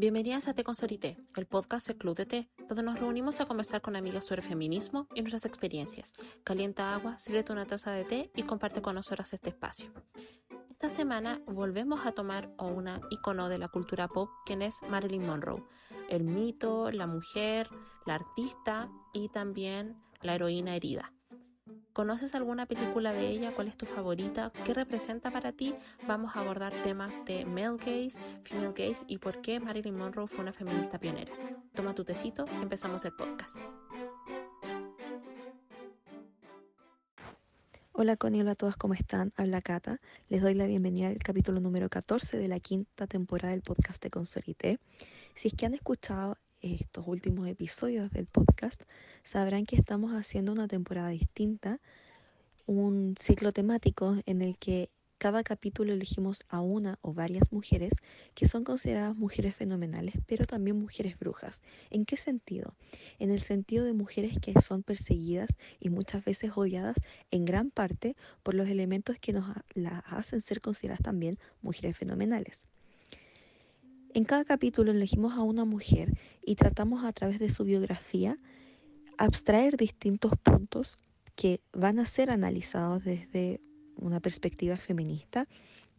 Bienvenidas a Té con Sorité, el podcast del Club de Té, donde nos reunimos a conversar con amigas sobre feminismo y nuestras experiencias. Calienta agua, sírvete una taza de té y comparte con nosotras este espacio. Esta semana volvemos a tomar una icono de la cultura pop, quien es Marilyn Monroe, el mito, la mujer, la artista y también la heroína herida. ¿Conoces alguna película de ella? ¿Cuál es tu favorita? ¿Qué representa para ti? Vamos a abordar temas de male gaze, female gaze y por qué Marilyn Monroe fue una feminista pionera. Toma tu tecito y empezamos el podcast. Hola Connie, hola a todas, ¿cómo están? Habla Cata. Les doy la bienvenida al capítulo número 14 de la quinta temporada del podcast de Consolité. Si es que han escuchado estos últimos episodios del podcast, sabrán que estamos haciendo una temporada distinta, un ciclo temático en el que cada capítulo elegimos a una o varias mujeres que son consideradas mujeres fenomenales, pero también mujeres brujas. ¿En qué sentido? En el sentido de mujeres que son perseguidas y muchas veces odiadas en gran parte por los elementos que nos las hacen ser consideradas también mujeres fenomenales. En cada capítulo elegimos a una mujer y tratamos a través de su biografía abstraer distintos puntos que van a ser analizados desde una perspectiva feminista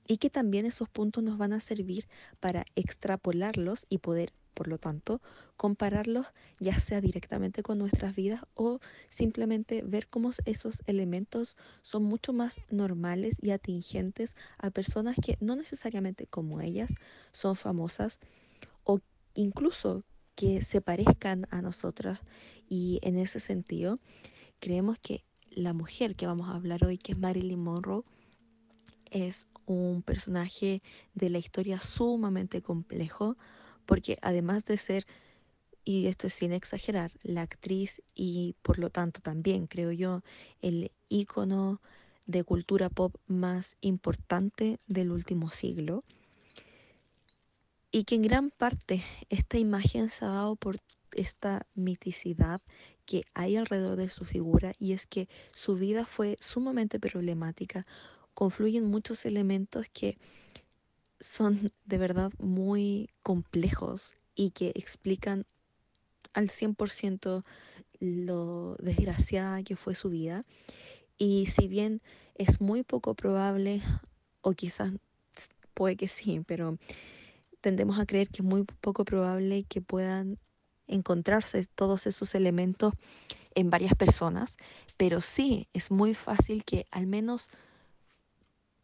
y que también esos puntos nos van a servir para extrapolarlos y poder por lo tanto, compararlos ya sea directamente con nuestras vidas o simplemente ver cómo esos elementos son mucho más normales y atingentes a personas que no necesariamente como ellas son famosas o incluso que se parezcan a nosotras. Y en ese sentido creemos que la mujer que vamos a hablar hoy, que es Marilyn Monroe, es un personaje de la historia sumamente complejo, porque además de ser, y esto es sin exagerar, la actriz y por lo tanto también creo yo el ícono de cultura pop más importante del último siglo, y que en gran parte esta imagen se ha dado por esta miticidad que hay alrededor de su figura y es que su vida fue sumamente problemática, confluyen muchos elementos que son de verdad muy complejos y que explican al 100% lo desgraciada que fue su vida. Y si bien es muy poco probable, o quizás puede que sí, pero tendemos a creer que es muy poco probable que puedan encontrarse todos esos elementos en varias personas, pero sí es muy fácil que al menos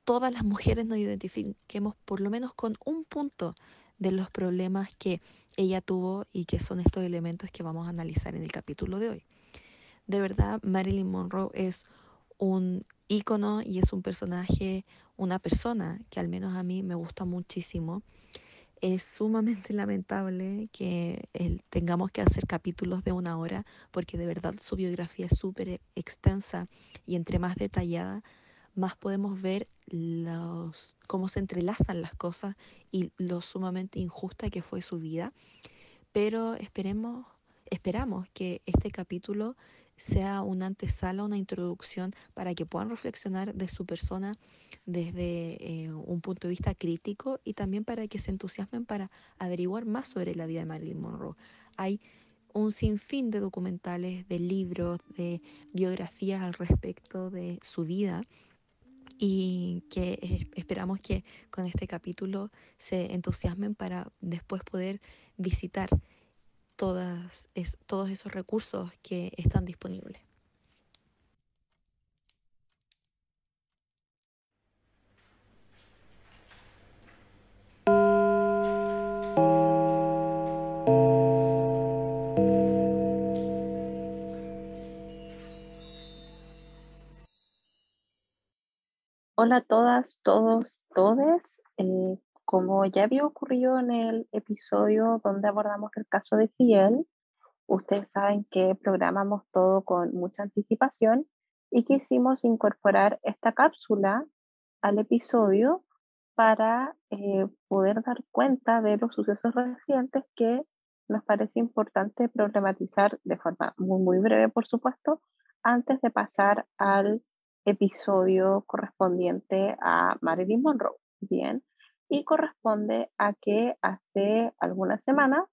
todas las mujeres nos identifiquemos por lo menos con un punto de los problemas que ella tuvo y que son estos elementos que vamos a analizar en el capítulo de hoy. De verdad, Marilyn Monroe es un ícono y es un personaje, una persona que al menos a mí me gusta muchísimo. Es sumamente lamentable que tengamos que hacer capítulos de una hora porque de verdad su biografía es súper extensa y entre más detallada, más podemos ver los, cómo se entrelazan las cosas y lo sumamente injusta que fue su vida. Pero esperemos, esperamos que este capítulo sea una antesala, una introducción para que puedan reflexionar de su persona desde eh, un punto de vista crítico y también para que se entusiasmen para averiguar más sobre la vida de Marilyn Monroe. Hay un sinfín de documentales, de libros, de biografías al respecto de su vida y que esperamos que con este capítulo se entusiasmen para después poder visitar todas, todos esos recursos que están disponibles. Hola a todas, todos, todes. Eh, como ya había ocurrido en el episodio donde abordamos el caso de Fiel, ustedes saben que programamos todo con mucha anticipación y quisimos incorporar esta cápsula al episodio para eh, poder dar cuenta de los sucesos recientes que nos parece importante problematizar de forma muy, muy breve, por supuesto, antes de pasar al episodio correspondiente a Marilyn Monroe. Bien, y corresponde a que hace algunas semanas,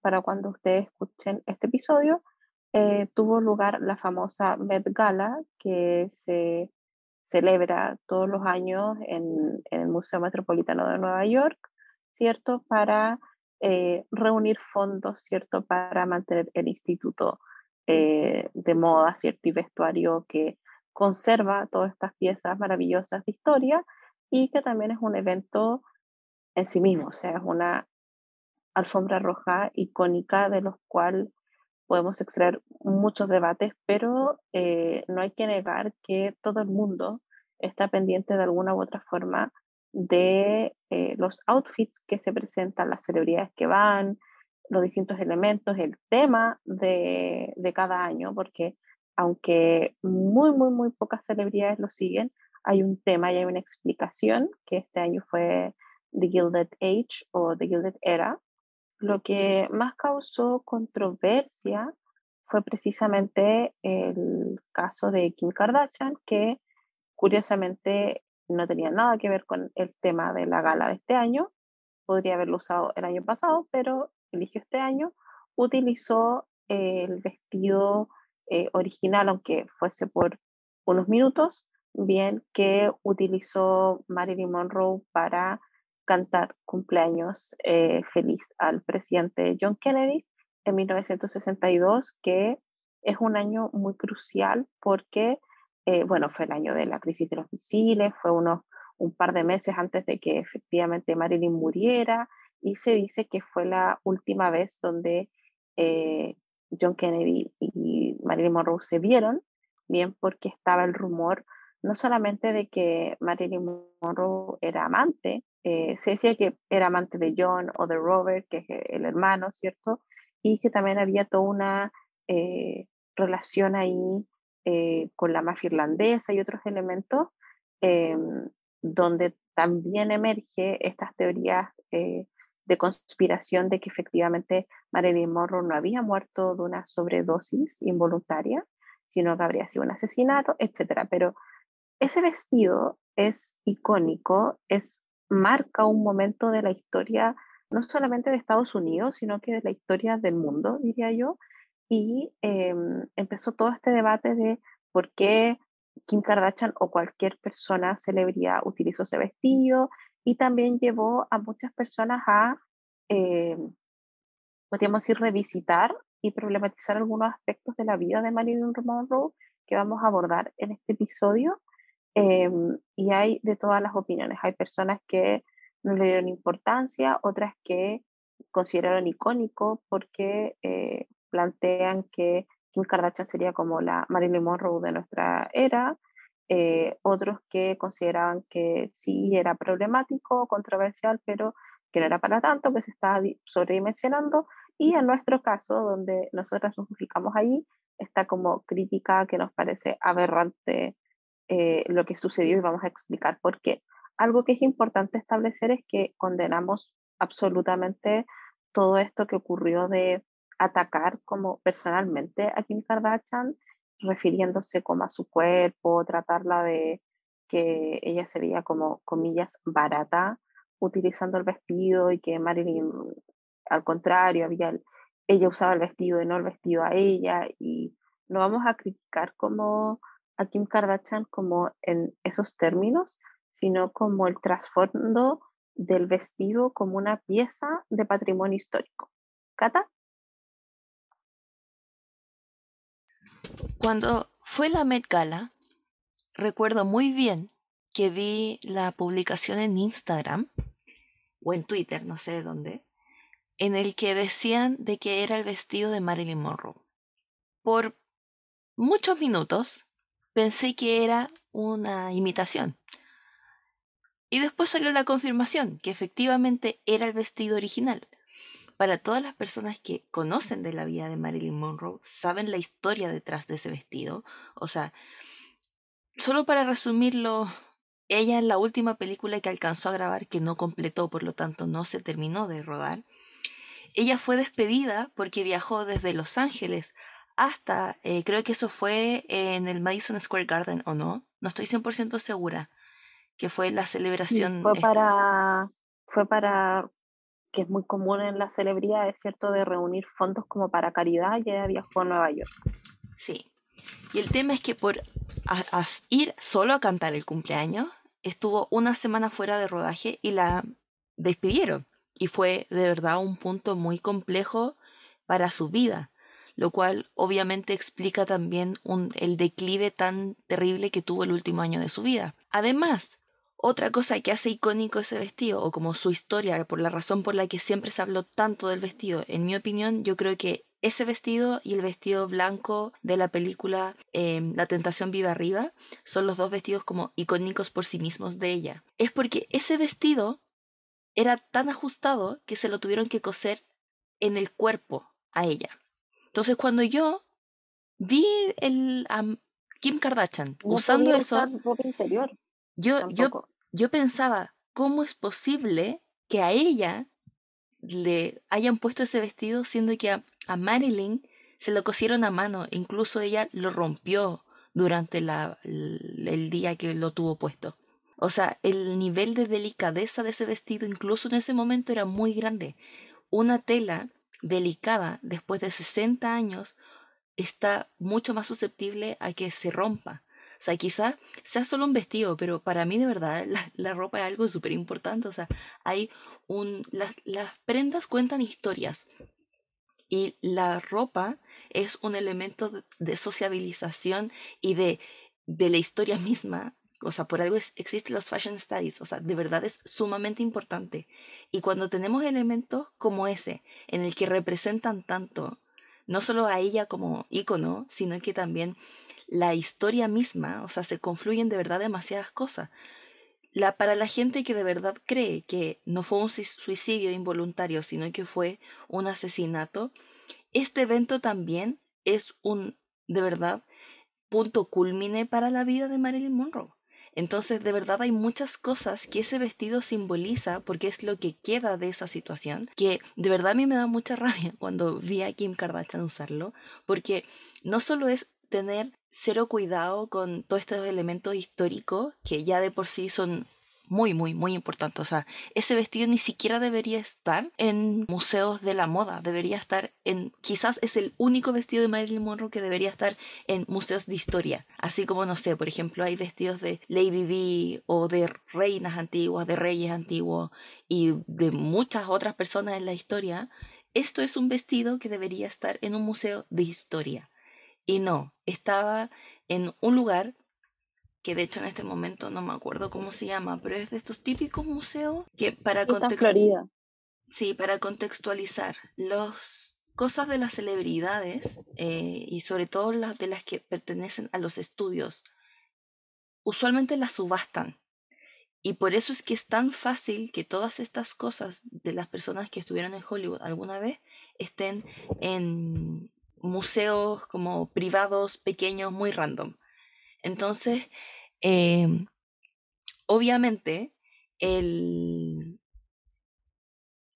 para cuando ustedes escuchen este episodio, eh, tuvo lugar la famosa Met Gala que se celebra todos los años en, el Museo Metropolitano de Nueva York, ¿cierto? Para eh, reunir fondos, ¿cierto? Para mantener el instituto eh, de moda, ¿cierto? Y vestuario que conserva todas estas piezas maravillosas de historia y que también es un evento en sí mismo, o sea, es una alfombra roja icónica de los cuales podemos extraer muchos debates, pero eh, no hay que negar que todo el mundo está pendiente de alguna u otra forma de eh, los outfits que se presentan, las celebridades que van, los distintos elementos, el tema de, de cada año, porque aunque muy, muy, muy pocas celebridades lo siguen, hay un tema y hay una explicación, que este año fue The Gilded Age o The Gilded Era, lo que más causó controversia fue precisamente el caso de Kim Kardashian, que curiosamente no tenía nada que ver con el tema de la gala de este año. Podría haberlo usado el año pasado, pero eligió este año. Utilizó el vestido eh, original, aunque fuese por unos minutos, bien que utilizó Marilyn Monroe para cantar cumpleaños eh, feliz al presidente John Kennedy en 1962, que es un año muy crucial porque, eh, bueno, fue el año de la crisis de los misiles, fue unos, un par de meses antes de que efectivamente Marilyn muriera, y se dice que fue la última vez donde eh, John Kennedy y Marilyn Monroe se vieron, bien porque estaba el rumor no solamente de que Marilyn Monroe era amante, eh, se decía que era amante de John o de Robert, que es el hermano, ¿cierto? Y que también había toda una eh, relación ahí eh, con la mafia irlandesa y otros elementos, donde también emerge estas teorías de conspiración de que efectivamente Marilyn Monroe no había muerto de una sobredosis involuntaria, sino que habría sido un asesinato, etc. Pero ese vestido es icónico, es marca un momento de la historia, no solamente de Estados Unidos, sino que de la historia del mundo, diría yo, y em, empezó todo este debate de por qué Kim Kardashian o cualquier persona, celebridad, utilizó ese vestido, y también llevó a muchas personas a, eh, podríamos decir, revisitar y problematizar algunos aspectos de la vida de Marilyn Monroe que vamos a abordar en este episodio. Em, y hay de todas las opiniones. Hay personas que no le dieron importancia, otras que consideraron icónico porque eh, plantean que Kim Kardashian sería como la Marilyn Monroe de nuestra era, eh, otros que consideraban que sí era problemático, controversial, pero que no era para tanto, que se estaba sobredimensionando, y en nuestro caso, donde nosotras nos justificamos ahí, está como crítica que nos parece aberrante eh, lo que sucedió y vamos a explicar por qué. Algo que es importante establecer es que condenamos absolutamente todo esto que ocurrió de atacar como personalmente a Kim Kardashian, refiriéndose como a su cuerpo, tratarla de que ella sería como, comillas, barata, utilizando el vestido y que Marilyn, al contrario, había, ella usaba el vestido y no el vestido a ella, y no vamos a criticar como a Kim Kardashian como en esos términos, sino como el trasfondo del vestido como una pieza de patrimonio histórico. ¿Cata? Cuando fue la Met Gala, recuerdo muy bien que vi la publicación en Instagram o en Twitter, no sé dónde, en el que decían de que era el vestido de Marilyn Monroe. Por muchos minutos pensé que era una imitación. Y después salió la confirmación que efectivamente era el vestido original. Para todas las personas que conocen de la vida de Marilyn Monroe, saben la historia detrás de ese vestido. O sea, solo para resumirlo, ella en la última película que alcanzó a grabar, que no completó, por lo tanto no se terminó de rodar, ella fue despedida porque viajó desde Los Ángeles hasta, eh, creo que eso fue en el Madison Square Garden o no, no estoy 100% segura, que fue la celebración. fue para, fue para, que es muy común en las celebridades, ¿cierto?, de reunir fondos como para caridad y ella viajó a Nueva York. Sí. Y el tema es que por ir solo a cantar el cumpleaños, estuvo una semana fuera de rodaje y la despidieron. Y fue de verdad un punto muy complejo para su vida, lo cual obviamente explica también el declive tan terrible que tuvo el último año de su vida. Además, otra cosa que hace icónico ese vestido, o como su historia, por la razón por la que siempre se habló tanto del vestido, en mi opinión, yo creo que ese vestido y el vestido blanco de la película em, La tentación vive arriba son los dos vestidos como icónicos por sí mismos de ella. Es porque ese vestido era tan ajustado que se lo tuvieron que coser en el cuerpo a ella. Entonces cuando yo vi el Kim Kardashian usando eso, yo, yo, yo pensaba, ¿cómo es posible que a ella le hayan puesto ese vestido siendo que a, Marilyn se lo cosieron a mano, incluso ella lo rompió durante la, el día que lo tuvo puesto. O sea, el nivel de delicadeza de ese vestido incluso en ese momento era muy grande. Una tela delicada después de 60 años está mucho más susceptible a que se rompa. O sea, quizás sea solo un vestido, pero para mí de verdad la, ropa es algo súper importante. O sea, hay un... Las, las prendas cuentan historias. Y la ropa es un elemento de, sociabilización y de, de la historia misma o sea, por algo existen los fashion studies, o sea, de verdad es sumamente importante. Y cuando tenemos elementos como ese, en el que representan tanto, no solo a ella como ícono, sino que también la historia misma, o sea, se confluyen de verdad demasiadas cosas. La, para la gente que de verdad cree que no fue un suicidio involuntario, sino que fue un asesinato, este evento también es un, de verdad, punto culmine para la vida de Marilyn Monroe. Entonces, de verdad hay muchas cosas que ese vestido simboliza, porque es lo que queda de esa situación, que de verdad a mí me da mucha rabia cuando vi a Kim Kardashian usarlo, porque no solo es tener cero cuidado con todos estos elementos históricos que ya de por sí son muy, muy, muy importantes. O sea, ese vestido ni siquiera debería estar en museos de la moda, debería estar en, quizás es el único vestido de Marilyn Monroe que debería estar en museos de historia. Así como, no sé, por ejemplo, hay vestidos de Lady Di o de reinas antiguas, de reyes antiguos y de muchas otras personas en la historia. Esto es un vestido que debería estar en un museo de historia. Y no, estaba en un lugar que de hecho en este momento no me acuerdo cómo se llama, pero es de estos típicos museos que para contextualizar. Sí, para contextualizar las cosas de las celebridades eh, y sobre todo las de las que pertenecen a los estudios, usualmente las subastan. Y por eso es que es tan fácil que todas estas cosas de las personas que estuvieron en Hollywood alguna vez estén en museos como privados, pequeños, muy random. Entonces, em, obviamente, el,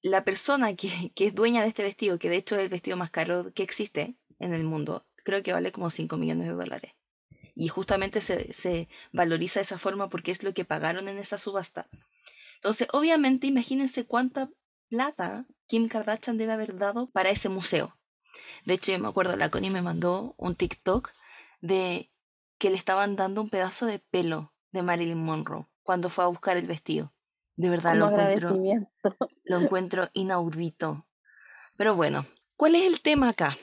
la persona que, que, es dueña de este vestido, que de hecho es el vestido más caro que existe en el mundo, creo que vale como 5 millones de dólares. Y justamente se, se valoriza de esa forma porque es lo que pagaron en esa subasta. Entonces, obviamente, imagínense cuánta plata Kim Kardashian debe haber dado para ese museo. De hecho, yo me acuerdo, la Connie me mandó un TikTok de que le estaban dando un pedazo de pelo de Marilyn Monroe cuando fue a buscar el vestido. De verdad lo encuentro, lo encuentro inaudito. Pero bueno, ¿cuál es el tema acá?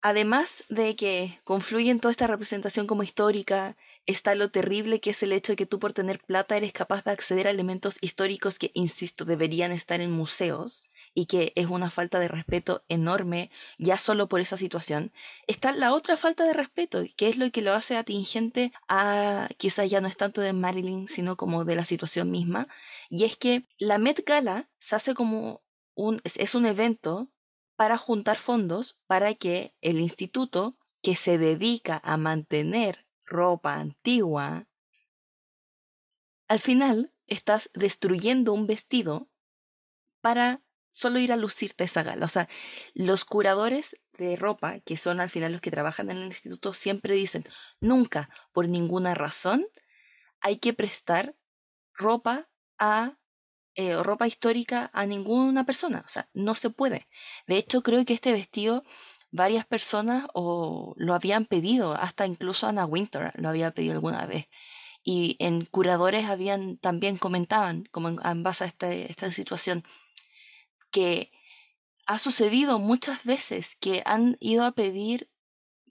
Además de que confluye en toda esta representación como histórica, está lo terrible que es el hecho de que tú por tener plata eres capaz de acceder a elementos históricos que, insisto, deberían estar en museos y que es una falta de respeto enorme ya solo por esa situación, está la otra falta de respeto, que es lo que lo hace atingente a quizás ya no es tanto de Marilyn, sino como de la situación misma, y es que la Met Gala se hace como un, es un evento para juntar fondos para que el instituto que se dedica a mantener ropa antigua, al final estás destruyendo un vestido para solo ir a lucirte esa gala. O sea, los curadores de ropa, que son al final los que trabajan en el instituto, siempre dicen, nunca, por ninguna razón, hay que prestar ropa a eh, ropa histórica a ninguna persona. O sea, no se puede. De hecho, creo que este vestido varias personas o lo habían pedido, hasta incluso Anna Winter lo había pedido alguna vez. Y en curadores habían también comentaban, como en, base a este, esta situación, que ha sucedido muchas veces que han ido a pedir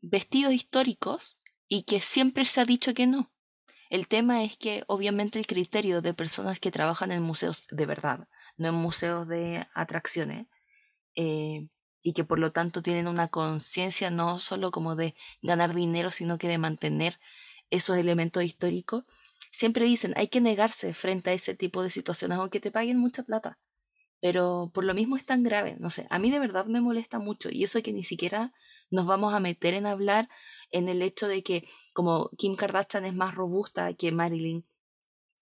vestidos históricos y que siempre se ha dicho que no. El tema es que obviamente el criterio de personas que trabajan en museos de verdad, no en museos de atracciones, eh, y que por lo tanto tienen una conciencia no solo como de ganar dinero, sino que de mantener esos elementos históricos, siempre dicen hay que negarse frente a ese tipo de situaciones, aunque te paguen mucha plata. Pero por lo mismo es tan grave, no sé, a mí de verdad me molesta mucho y eso que ni siquiera nos vamos a meter en hablar en el hecho de que como Kim Kardashian es más robusta que Marilyn,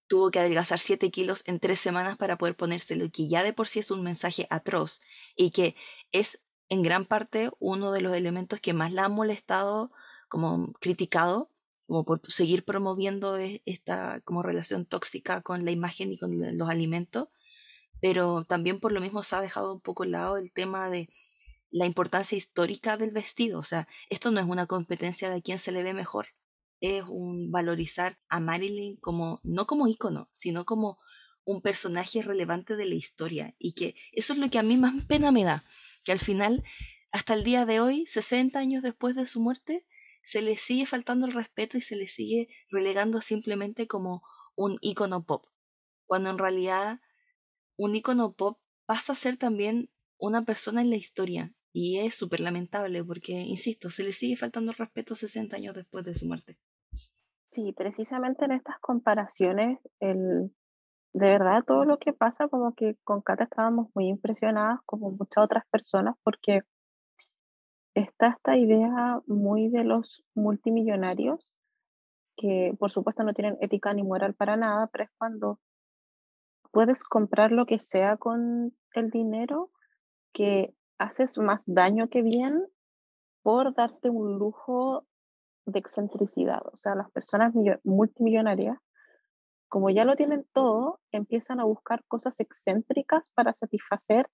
tuvo que adelgazar 7 kilos en 3 semanas para poder ponérselo, que ya de por sí es un mensaje atroz y que es en gran parte uno de los elementos que más la han molestado, como criticado, como por seguir promoviendo e, esta como relación tóxica con la imagen y con los alimentos, pero también por lo mismo se ha dejado un poco al lado el tema de la importancia histórica del vestido. O sea, esto no es una competencia de quién se le ve mejor. Es un valorizar a Marilyn como, no como ícono, sino como un personaje relevante de la historia. Y que eso es lo que a mí más pena me da. Que al final, hasta el día de hoy, 60 años después de su muerte, se le sigue faltando el respeto y se le sigue relegando simplemente como un ícono pop. Cuando en realidad un ícono pop pasa a ser también una persona en la historia y es súper lamentable porque, insisto, se le sigue faltando respeto 60 años después de su muerte. Sí, precisamente en estas comparaciones, el, de verdad todo lo que pasa, como que con Cata estábamos muy impresionadas, como muchas otras personas, porque está esta idea muy de los multimillonarios, que por supuesto no tienen ética ni moral para nada, pero es cuando puedes comprar lo que sea con el dinero que haces más daño que bien por darte un lujo de excentricidad. O sea, las personas multimillonarias, como ya lo tienen todo, empiezan a buscar cosas excéntricas para satisfacer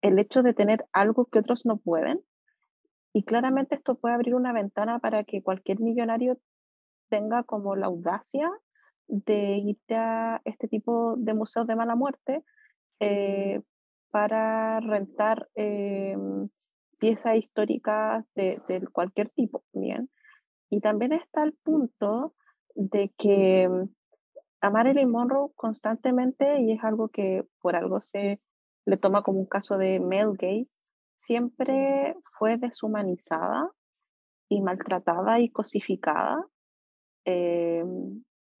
el hecho de tener algo que otros no pueden. Y claramente esto puede abrir una ventana para que cualquier millonario tenga como la audacia de irte a este tipo de museos de mala muerte eh, para rentar eh, piezas históricas de, cualquier tipo, ¿bien? Y también está el punto de que mm, a Marilyn Monroe constantemente, y es algo que por algo se le toma como un caso de male gaze, siempre fue deshumanizada y maltratada y cosificada eh,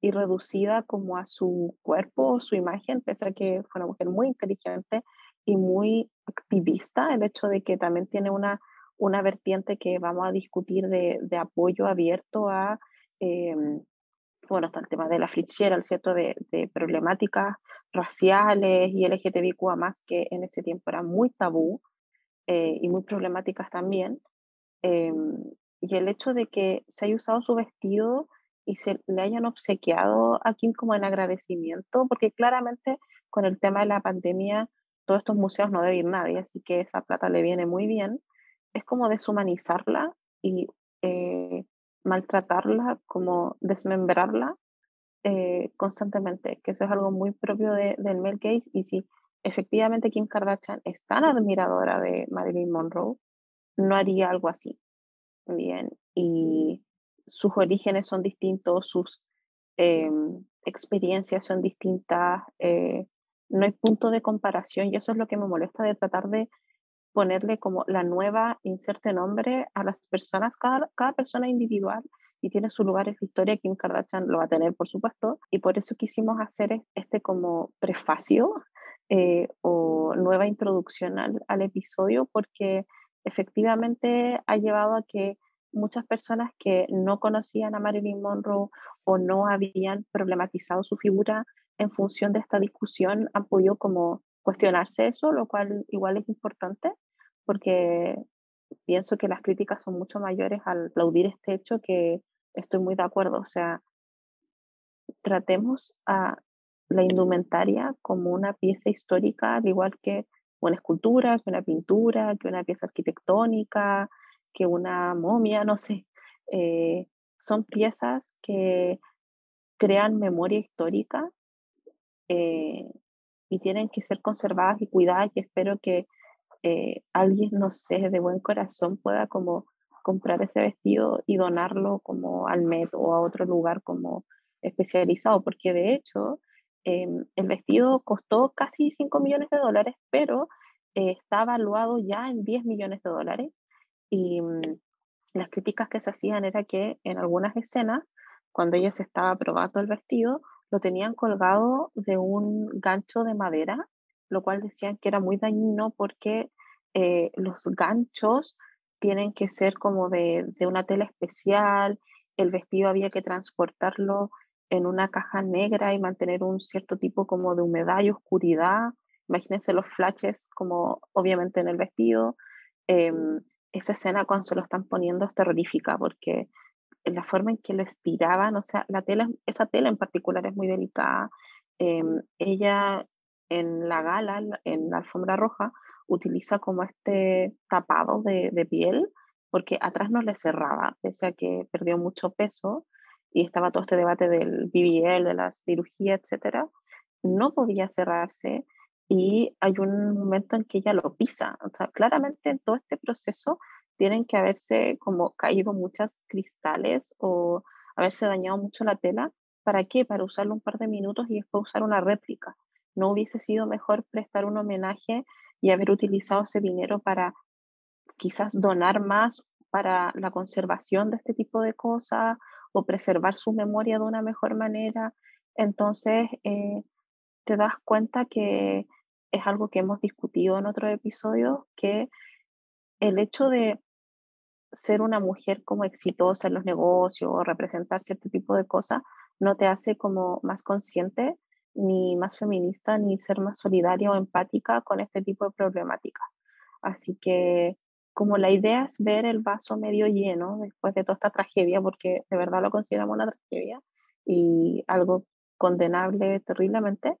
y reducida como a su cuerpo su imagen, pese a que fue una mujer muy inteligente y muy activista, el hecho de que también tiene una, una vertiente que vamos a discutir de, de apoyo abierto a, eh, bueno, está el tema de la Fitzgerald, ¿cierto?, de, de problemáticas raciales y LGTBIQ más que en ese tiempo eran muy tabú eh, y muy problemáticas también. Eh, y el hecho de que se haya usado su vestido y se le hayan obsequiado a Kim como en agradecimiento, porque claramente con el tema de la pandemia todos estos museos no debe ir nadie, así que esa plata le viene muy bien, es como deshumanizarla y eh, maltratarla, como desmembrarla eh, constantemente, que eso es algo muy propio de, del Mel Gates y si efectivamente Kim Kardashian es tan admiradora de Marilyn Monroe, no haría algo así. Bien, y sus orígenes son distintos, sus em, experiencias son distintas, eh, no hay punto de comparación y eso es lo que me molesta de tratar de ponerle como la nueva inserte nombre a las personas, cada, cada persona individual y tiene su lugar en la historia, Kim Kardashian lo va a tener, por supuesto, y por eso quisimos hacer este como prefacio eh, o nueva introducción al, al, episodio, porque efectivamente ha llevado a que muchas personas que no conocían a Marilyn Monroe o no habían problematizado su figura en función de esta discusión han podido como cuestionarse eso, lo cual igual es importante porque pienso que las críticas son mucho mayores al aplaudir este hecho que estoy muy de acuerdo. O sea, tratemos a la indumentaria como una pieza histórica, al igual que una escultura, que una pintura, que una pieza arquitectónica, que una momia, no sé. Eh, son piezas que crean memoria histórica eh, y tienen que ser conservadas y cuidadas y espero que eh, alguien, no sé, de buen corazón pueda como comprar ese vestido y donarlo como al Met o a otro lugar como especializado, porque de hecho em, el vestido costó casi 5 millones de dólares, pero está evaluado ya en 10 millones de dólares. Y mm, las críticas que se hacían era que en algunas escenas, cuando ella se estaba probando el vestido, lo tenían colgado de un gancho de madera, lo cual decían que era muy dañino porque eh, los ganchos tienen que ser como de, de, una tela especial, el vestido había que transportarlo en una caja negra y mantener un cierto tipo como de humedad y oscuridad. Imagínense los flashes como obviamente en el vestido. Em, esa escena cuando se lo están poniendo es terrorífica porque la forma en que lo estiraban, o sea, la tela, esa tela en particular es muy delicada. Em, ella en la gala, en la alfombra roja, utiliza como este tapado de, de piel porque atrás no le cerraba, pese a que perdió mucho peso y estaba todo este debate del BBL, de la cirugía, etcétera, no podía cerrarse y hay un momento en que ella lo pisa. O sea, claramente en todo este proceso tienen que haberse como caído muchas cristales o haberse dañado mucho la tela. ¿Para qué? Para usarlo un par de minutos y después usar una réplica. ¿No hubiese sido mejor prestar un homenaje y haber utilizado ese dinero para quizás donar más para la conservación de este tipo de cosas o preservar su memoria de una mejor manera. Entonces, eh, te das cuenta que es algo que hemos discutido en otros episodios, que el hecho de ser una mujer como exitosa en los negocios o representar cierto tipo de cosas no te hace como más consciente ni más feminista ni ser más solidaria o empática con este tipo de problemática. Así que como la idea es ver el vaso medio lleno después de toda esta tragedia, porque de verdad lo consideramos una tragedia y algo condenable terriblemente,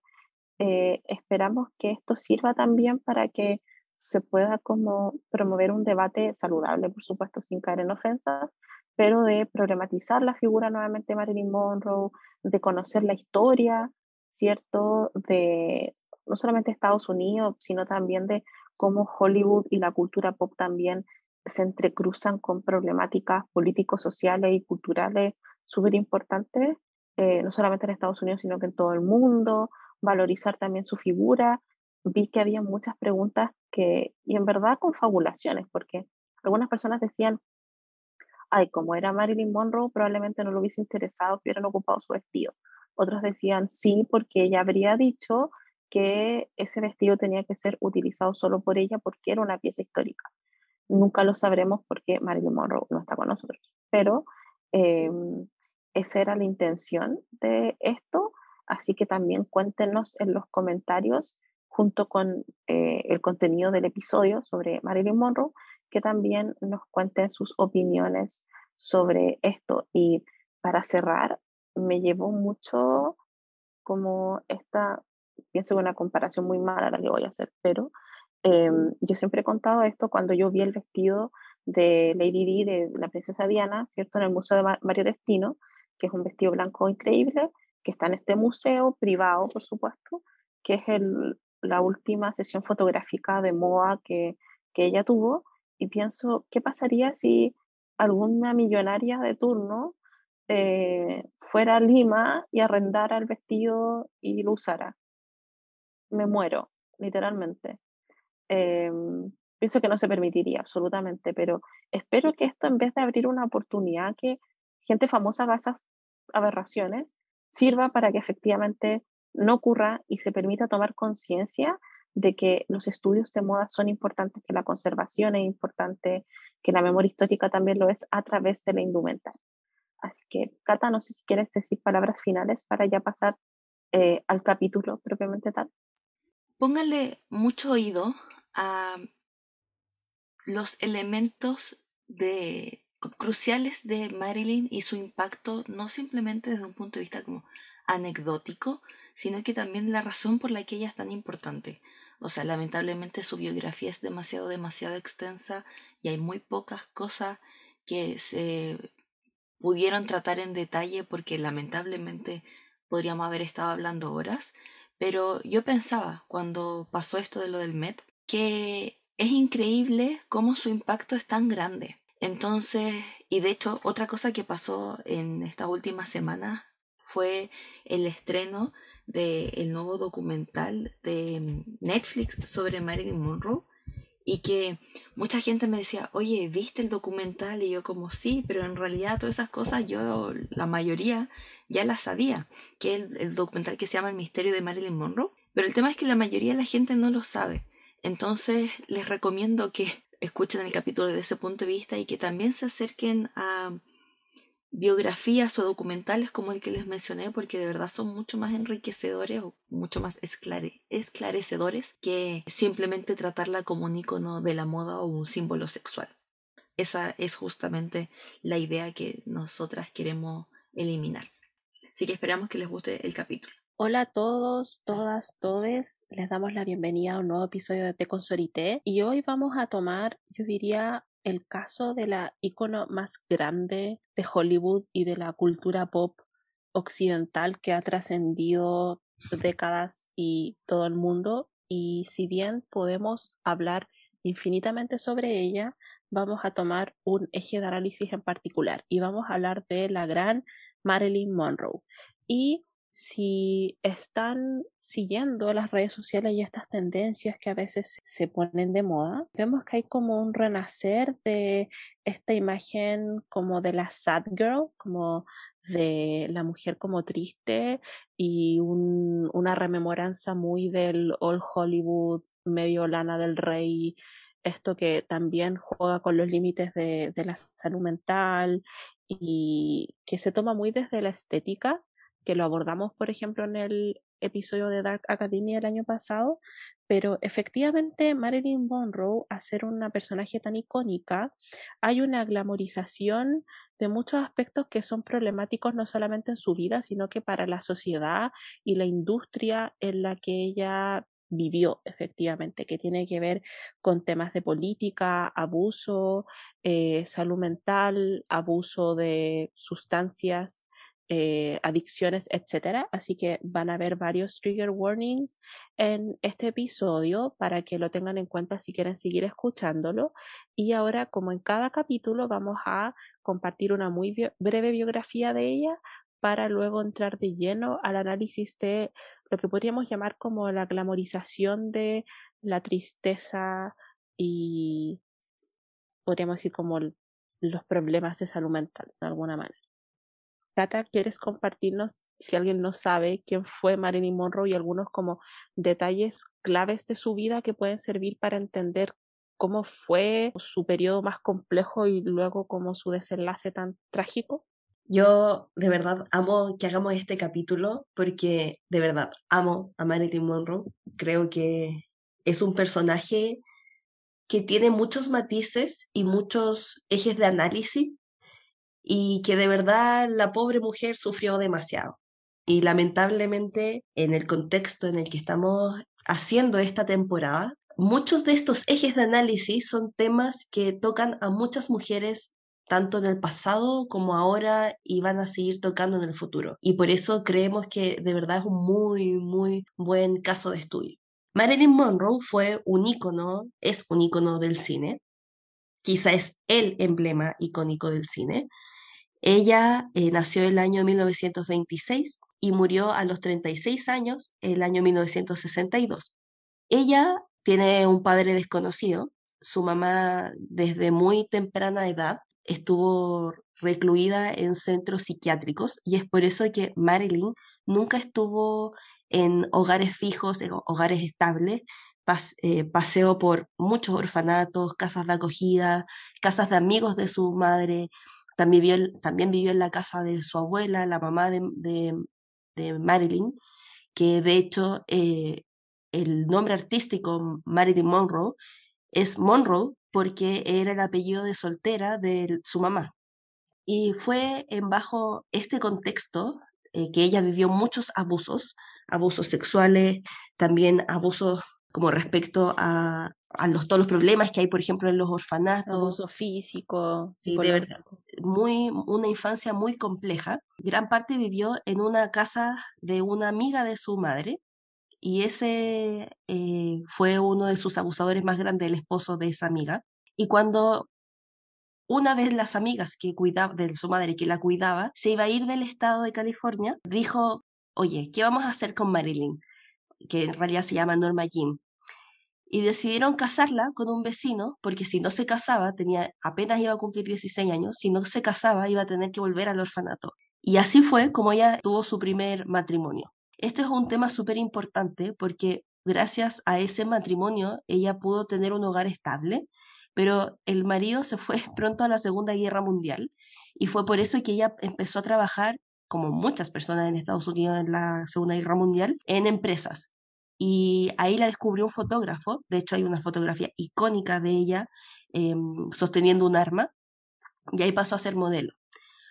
eh, esperamos que esto sirva también para que se pueda como promover un debate saludable, por supuesto, sin caer en ofensas, pero de problematizar la figura nuevamente de Marilyn Monroe, de conocer la historia, ¿cierto? De no solamente Estados Unidos, sino también de cómo Hollywood y la cultura pop también se entrecruzan con problemáticas políticos, sociales y culturales súper importantes, eh, no solamente en Estados Unidos, sino que en todo el mundo, valorizar también su figura. Vi que había muchas preguntas que, y en verdad confabulaciones, porque algunas personas decían, ay, como era Marilyn Monroe, probablemente no lo hubiese interesado que hubieran ocupado su vestido. Otros decían, sí, porque ella habría dicho que ese vestido tenía que ser utilizado solo por ella porque era una pieza histórica. Nunca lo sabremos porque Marilyn Monroe no está con nosotros, pero em, esa era la intención de esto, así que también cuéntenos en los comentarios junto con eh, el contenido del episodio sobre Marilyn Monroe, que también nos cuenten sus opiniones sobre esto. Y para cerrar, me llevó mucho como esta pienso que una comparación muy mala la que voy a hacer, pero em, yo siempre he contado esto cuando yo vi el vestido de Lady Di, de la princesa Diana, ¿cierto? En el Museo de Mario Destino, que es un vestido blanco increíble, que está en este museo privado, por supuesto, que es el, la última sesión fotográfica de moda que, que ella tuvo, y pienso, ¿qué pasaría si alguna millonaria de turno eh, fuera a Lima y arrendara el vestido y lo usara? me muero, literalmente. Em, pienso que no se permitiría absolutamente, pero espero que esto en vez de abrir una oportunidad que gente famosa haga esas aberraciones, sirva para que efectivamente no ocurra y se permita tomar conciencia de que los estudios de moda son importantes, que la conservación es importante, que la memoria histórica también lo es a través de la indumentaria. Así que, Cata, no sé si quieres decir palabras finales para ya pasar eh, al capítulo propiamente tal. Póngale mucho oído a los elementos de, cruciales de Marilyn y su impacto, no simplemente desde un punto de vista como anecdótico, sino que también la razón por la que ella es tan importante. O sea, lamentablemente su biografía es demasiado, demasiado extensa y hay muy pocas cosas que se pudieron tratar en detalle porque lamentablemente podríamos haber estado hablando horas. Pero yo pensaba cuando pasó esto de lo del Met que es increíble cómo su impacto es tan grande. Entonces, y de hecho, otra cosa que pasó en estas últimas semanas fue el estreno del nuevo documental de Netflix sobre Marilyn Monroe y que mucha gente me decía, oye, ¿viste el documental? Y yo como sí, pero en realidad todas esas cosas yo, la mayoría, ya las sabía, que es el, documental que se llama El misterio de Marilyn Monroe, pero el tema es que la mayoría de la gente no lo sabe. Entonces les recomiendo que escuchen el capítulo desde ese punto de vista y que también se acerquen a biografías o documentales como el que les mencioné, porque de verdad son mucho más enriquecedores o mucho más esclarecedores que simplemente tratarla como un icono de la moda o un símbolo sexual. Esa es justamente la idea que nosotras queremos eliminar. Así que esperamos que les guste el capítulo. Hola a todos, todas, todes. Les damos la bienvenida a un nuevo episodio de Te con y hoy vamos a tomar, yo diría, el caso de la icono más grande de Hollywood y de la cultura pop occidental que ha trascendido décadas y todo el mundo. Y si bien podemos hablar infinitamente sobre ella, vamos a tomar un eje de análisis en particular y vamos a hablar de la gran Marilyn Monroe. Y si están siguiendo las redes sociales y estas tendencias que a veces se ponen de moda, vemos que hay como un renacer de esta imagen como de la sad girl, como de la mujer como triste y una rememoranza muy del old Hollywood, medio lana del rey, esto que también juega con los límites de, de la salud mental y que se toma muy desde la estética que lo abordamos, por ejemplo, en el episodio de Dark Academy el año pasado, pero efectivamente Marilyn Monroe, a ser una personaje tan icónica, hay una glamorización de muchos aspectos que son problemáticos no solamente en su vida, sino que para la sociedad y la industria en la que ella vivió efectivamente, que tiene que ver con temas de política, abuso, eh, salud mental, abuso de sustancias eh, adicciones, etcétera. Así que van a haber varios trigger warnings en este episodio para que lo tengan en cuenta si quieren seguir escuchándolo. Y ahora, como en cada capítulo, vamos a compartir una muy breve biografía de ella para luego entrar de lleno al análisis de lo que podríamos llamar como la glamorización de la tristeza y podríamos decir como los problemas de salud mental de alguna manera. ¿Quieres compartirnos, si alguien no sabe, quién fue Marilyn Monroe y algunos como detalles claves de su vida que pueden servir para entender cómo fue su periodo más complejo y luego como su desenlace tan trágico? Yo de verdad amo que hagamos este capítulo porque de verdad amo a Marilyn Monroe. Creo que es un personaje que tiene muchos matices y muchos ejes de análisis y que de verdad la pobre mujer sufrió demasiado. Y lamentablemente, en el contexto en el que estamos haciendo esta temporada, muchos de estos ejes de análisis son temas que tocan a muchas mujeres tanto en el pasado como ahora y van a seguir tocando en el futuro. Y por eso creemos que de verdad es un muy, muy buen caso de estudio. Marilyn Monroe fue un ícono, es un ícono del cine, quizá es el emblema icónico del cine, ella eh, nació el año 1926 y murió a los 36 años el año 1962. Ella tiene un padre desconocido. Su mamá desde muy temprana edad estuvo recluida en centros psiquiátricos y es por eso que Marilyn nunca estuvo en hogares fijos, en hogares estables, eh, paseó por muchos orfanatos, casas de acogida, casas de amigos de su madre, también vivió, también vivió en la casa de su abuela, la mamá de, de, Marilyn, que de hecho eh, el nombre artístico Marilyn Monroe es Monroe porque era el apellido de soltera de su mamá. Y fue en bajo este contexto eh, que ella vivió muchos abusos, abusos sexuales, también abusos como respecto a, a los, todos los problemas que hay, por ejemplo, en los orfanatos. Abuso físico, Sí, de verdad, muy, una infancia muy compleja. Gran parte vivió en una casa de una amiga de su madre y ese eh, fue uno de sus abusadores más grandes, el esposo de esa amiga. Y cuando una vez las amigas que cuidaba de su madre que la cuidaba se iba a ir del estado de California, dijo, oye, ¿qué vamos a hacer con Marilyn? Que en realidad se llama Norma Jean y decidieron casarla con un vecino porque si no se casaba, tenía apenas iba a cumplir 16 años, si no se casaba iba a tener que volver al orfanato. Y así fue como ella tuvo su primer matrimonio. Este es un tema súper importante porque gracias a ese matrimonio ella pudo tener un hogar estable, pero el marido se fue pronto a la Segunda Guerra Mundial y fue por eso que ella empezó a trabajar como muchas personas en Estados Unidos en la Segunda Guerra Mundial, en empresas y ahí la descubrió un fotógrafo, de hecho hay una fotografía icónica de ella em, sosteniendo un arma, y ahí pasó a ser modelo.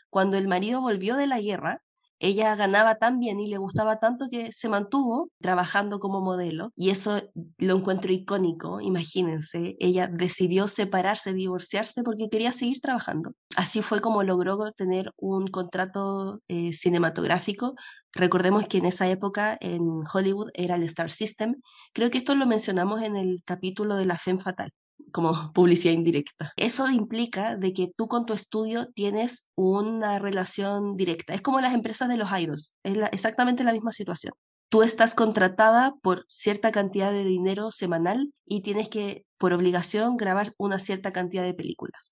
Cuando el marido volvió de la guerra, ella ganaba tan bien y le gustaba tanto que se mantuvo trabajando como modelo y eso lo encuentro icónico, imagínense, ella decidió separarse, divorciarse porque quería seguir trabajando. Así fue como logró tener un contrato eh, cinematográfico. Recordemos que en esa época en Hollywood era el Star System. Creo que esto lo mencionamos en el capítulo de la Femme Fatal como publicidad indirecta. Eso implica de que tú con tu estudio tienes una relación directa. Es como las empresas de los idols, es exactamente la misma situación. Tú estás contratada por cierta cantidad de dinero semanal y tienes que, por obligación, grabar una cierta cantidad de películas.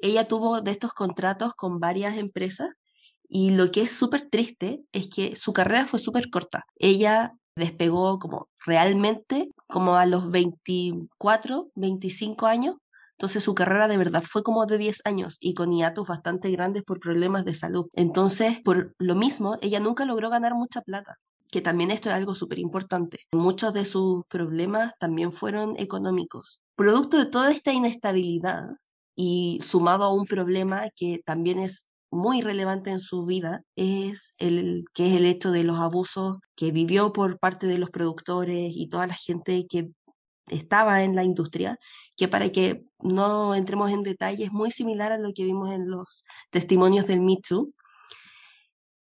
Ella tuvo de estos contratos con varias empresas y lo que es súper triste es que su carrera fue súper corta. Ella despegó como realmente como a los 24, 25 años. Entonces su carrera de verdad fue como de 10 años y con hiatos bastante grandes por problemas de salud. Entonces, por lo mismo, ella nunca logró ganar mucha plata que también esto es algo súper importante. Muchos de sus problemas también fueron económicos. Producto de toda esta inestabilidad y sumado a un problema que también es muy relevante en su vida es el que es el hecho de los abusos que vivió por parte de los productores y toda la gente que estaba en la industria, que para que no entremos en detalles, es muy similar a lo que vimos en los testimonios del Me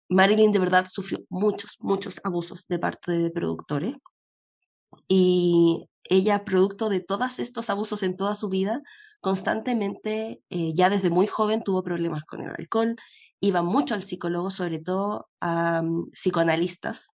Marilyn de verdad sufrió muchos, muchos abusos de parte de productores y ella, producto de todos estos abusos en toda su vida, constantemente, eh, ya desde muy joven, tuvo problemas con el alcohol, iba mucho al psicólogo, sobre todo a mm, psicoanalistas.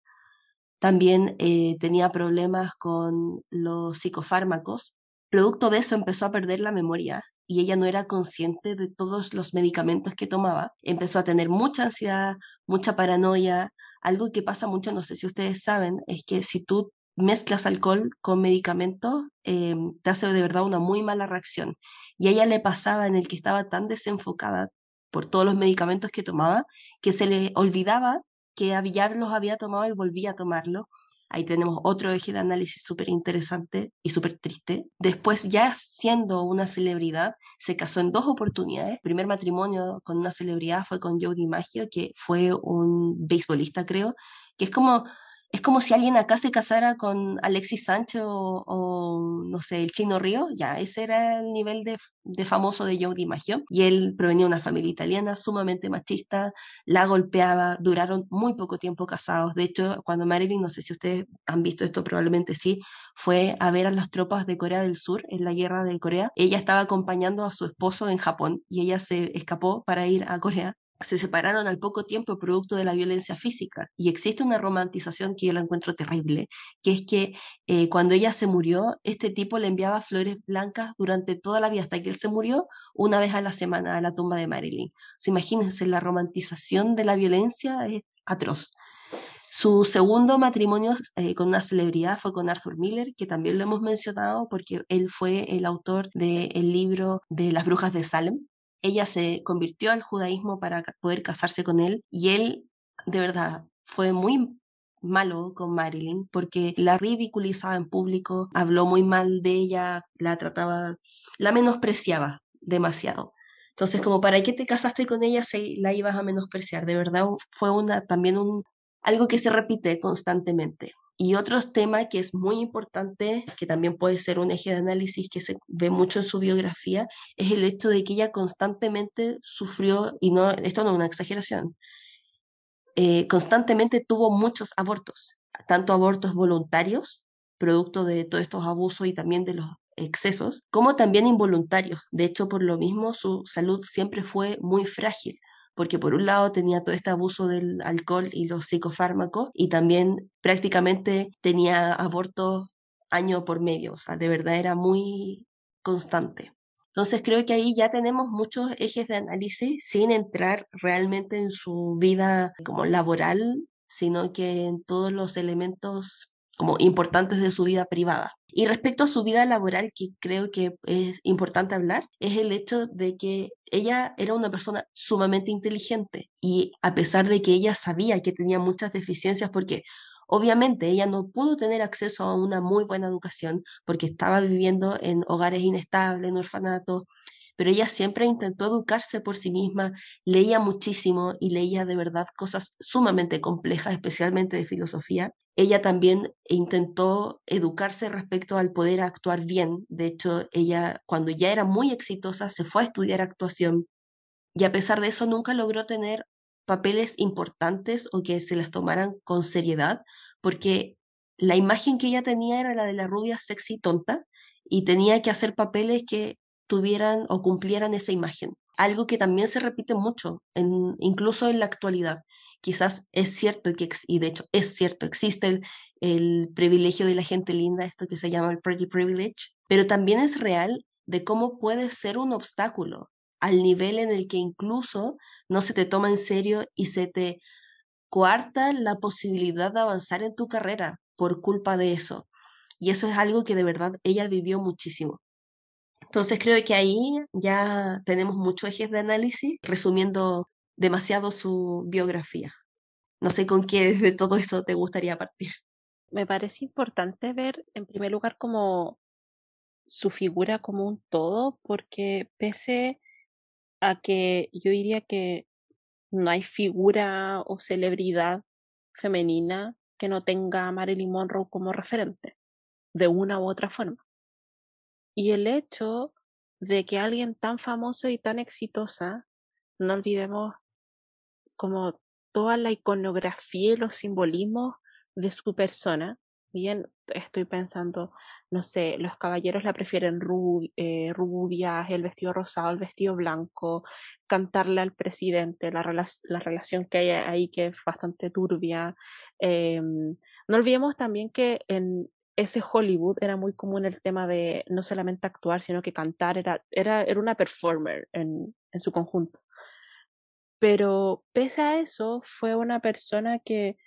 También eh, tenía problemas con los psicofármacos. Producto de eso empezó a perder la memoria y ella no era consciente de todos los medicamentos que tomaba. Empezó a tener mucha ansiedad, mucha paranoia. Algo que pasa mucho, no sé si ustedes saben, es que si tú mezclas alcohol con medicamentos, eh, te hace de verdad una muy mala reacción. Y a ella le pasaba en el que estaba tan desenfocada por todos los medicamentos que tomaba, que se le olvidaba que ya los había tomado y volvía a tomarlo. Ahí tenemos otro eje de análisis súper interesante y súper triste. Después, ya siendo una celebridad, se casó en dos oportunidades. El primer matrimonio con una celebridad fue con Joe DiMaggio, que fue un beisbolista, creo, que es como es como si alguien acá se casara con Alexis Sánchez o, no sé, el Chino Río, ya, ese era el nivel de, de famoso de Joe DiMaggio. Y él provenía de una familia italiana sumamente machista, la golpeaba, duraron muy poco tiempo casados. De hecho, cuando Marilyn, no sé si ustedes han visto esto, probablemente sí, fue a ver a las tropas de Corea del Sur en la guerra de Corea. Ella estaba acompañando a su esposo en Japón y ella se escapó para ir a Corea se separaron al poco tiempo producto de la violencia física. Y existe una romantización que yo la encuentro terrible, que es que eh, cuando ella se murió, este tipo le enviaba flores blancas durante toda la vida, hasta que él se murió una vez a la semana a la tumba de Marilyn. imagínense, la romantización de la violencia es atroz. Su segundo matrimonio eh, con una celebridad fue con Arthur Miller, que también lo hemos mencionado porque él fue el autor del libro de las brujas de Salem, ella se convirtió al judaísmo para poder casarse con él y él de verdad fue muy malo con Marilyn porque la ridiculizaba en público, habló muy mal de ella, la trataba, la menospreciaba demasiado. Entonces, como para qué te casaste con ella si la ibas a menospreciar, de verdad fue una también un, algo que se repite constantemente. Y otro tema que es muy importante, que también puede ser un eje de análisis que se ve mucho en su biografía, es el hecho de que ella constantemente sufrió, y no, esto no es una exageración, eh, constantemente tuvo muchos abortos, tanto abortos voluntarios, producto de todos estos abusos y también de los excesos, como también involuntarios. De hecho, por lo mismo, su salud siempre fue muy frágil porque por un lado tenía todo este abuso del alcohol y los psicofármacos y también prácticamente tenía abortos año por medio, o sea, de verdad era muy constante. Entonces creo que ahí ya tenemos muchos ejes de análisis sin entrar realmente en su vida como laboral, sino que en todos los elementos como importantes de su vida privada. Y respecto a su vida laboral, que creo que es importante hablar, es el hecho de que ella era una persona sumamente inteligente y a pesar de que ella sabía que tenía muchas deficiencias porque Obviamente ella no pudo tener acceso a una muy buena educación porque estaba viviendo en hogares inestables, en orfanatos, pero ella siempre intentó educarse por sí misma, leía muchísimo y leía de verdad cosas sumamente complejas, especialmente de filosofía, ella también intentó educarse respecto al poder actuar bien. De hecho, ella cuando ya era muy exitosa se fue a estudiar actuación y a pesar de eso nunca logró tener papeles importantes o que se las tomaran con seriedad, porque la imagen que ella tenía era la de la rubia sexy tonta y tenía que hacer papeles que tuvieran o cumplieran esa imagen. Algo que también se repite mucho, incluso en la actualidad quizás es cierto, y de hecho es cierto, existe el, el privilegio de la gente linda, esto que se llama el pretty privilege, pero también es real de cómo puede ser un obstáculo al nivel en el que incluso no se te toma en serio y se te coarta la posibilidad de avanzar en tu carrera por culpa de eso. Y eso es algo que de verdad ella vivió muchísimo. Entonces creo que ahí ya tenemos muchos ejes de análisis, resumiendo demasiado su biografía. No sé con qué de todo eso te gustaría partir. Me parece importante ver, en primer lugar, como su figura como un todo, porque pese a que yo diría que no hay figura o celebridad femenina que no tenga a Marilyn Monroe como referente, de una u otra forma. Y el hecho de que alguien tan famoso y tan exitosa, no olvidemos como toda la iconografía y los simbolismos de su persona. Bien, estoy pensando, no sé, los caballeros la prefieren eh, rubias, el vestido rosado, el vestido blanco, cantarle al presidente, la, la relación que hay ahí que es bastante turbia. Em, no olvidemos también que en ese Hollywood era muy común el tema de no solamente actuar, sino que cantar, era, era, era una performer en, en su conjunto. Pero pese a eso, fue una persona que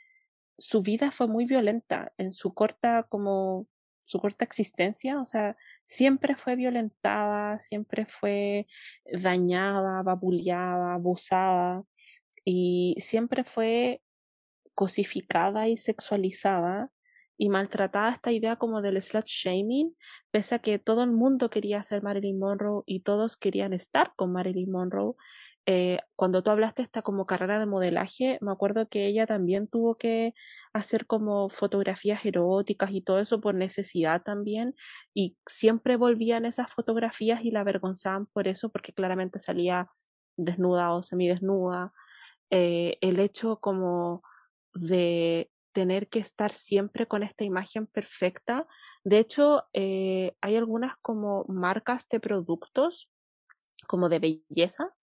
su vida fue muy violenta en su corta, como su corta existencia, o sea, siempre fue violentada, siempre fue dañada, babuleada, abusada y siempre fue cosificada y sexualizada y maltratada esta idea como del slut shaming, pese a que todo el mundo quería ser Marilyn Monroe y todos querían estar con Marilyn Monroe, eh, cuando tú hablaste esta como carrera de modelaje, me acuerdo que ella también tuvo que hacer como fotografías eróticas y todo eso por necesidad también, y siempre volvían esas fotografías y la avergonzaban por eso, porque claramente salía desnuda o semidesnuda. Eh, el hecho como de tener que estar siempre con esta imagen perfecta. De hecho, eh, hay algunas como marcas de productos como de belleza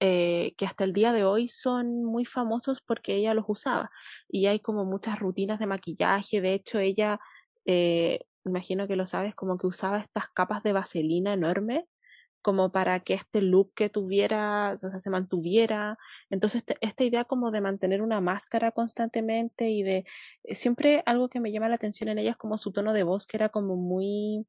eh, que hasta el día de hoy son muy famosos porque ella los usaba. Y hay como muchas rutinas de maquillaje. De hecho, ella, eh, imagino que lo sabes, como que usaba estas capas de vaselina enorme como para que este look que tuviera, o sea, se mantuviera. Entonces, este, esta idea como de mantener una máscara constantemente y de eh, siempre algo que me llama la atención en ella es como su tono de voz, que era como muy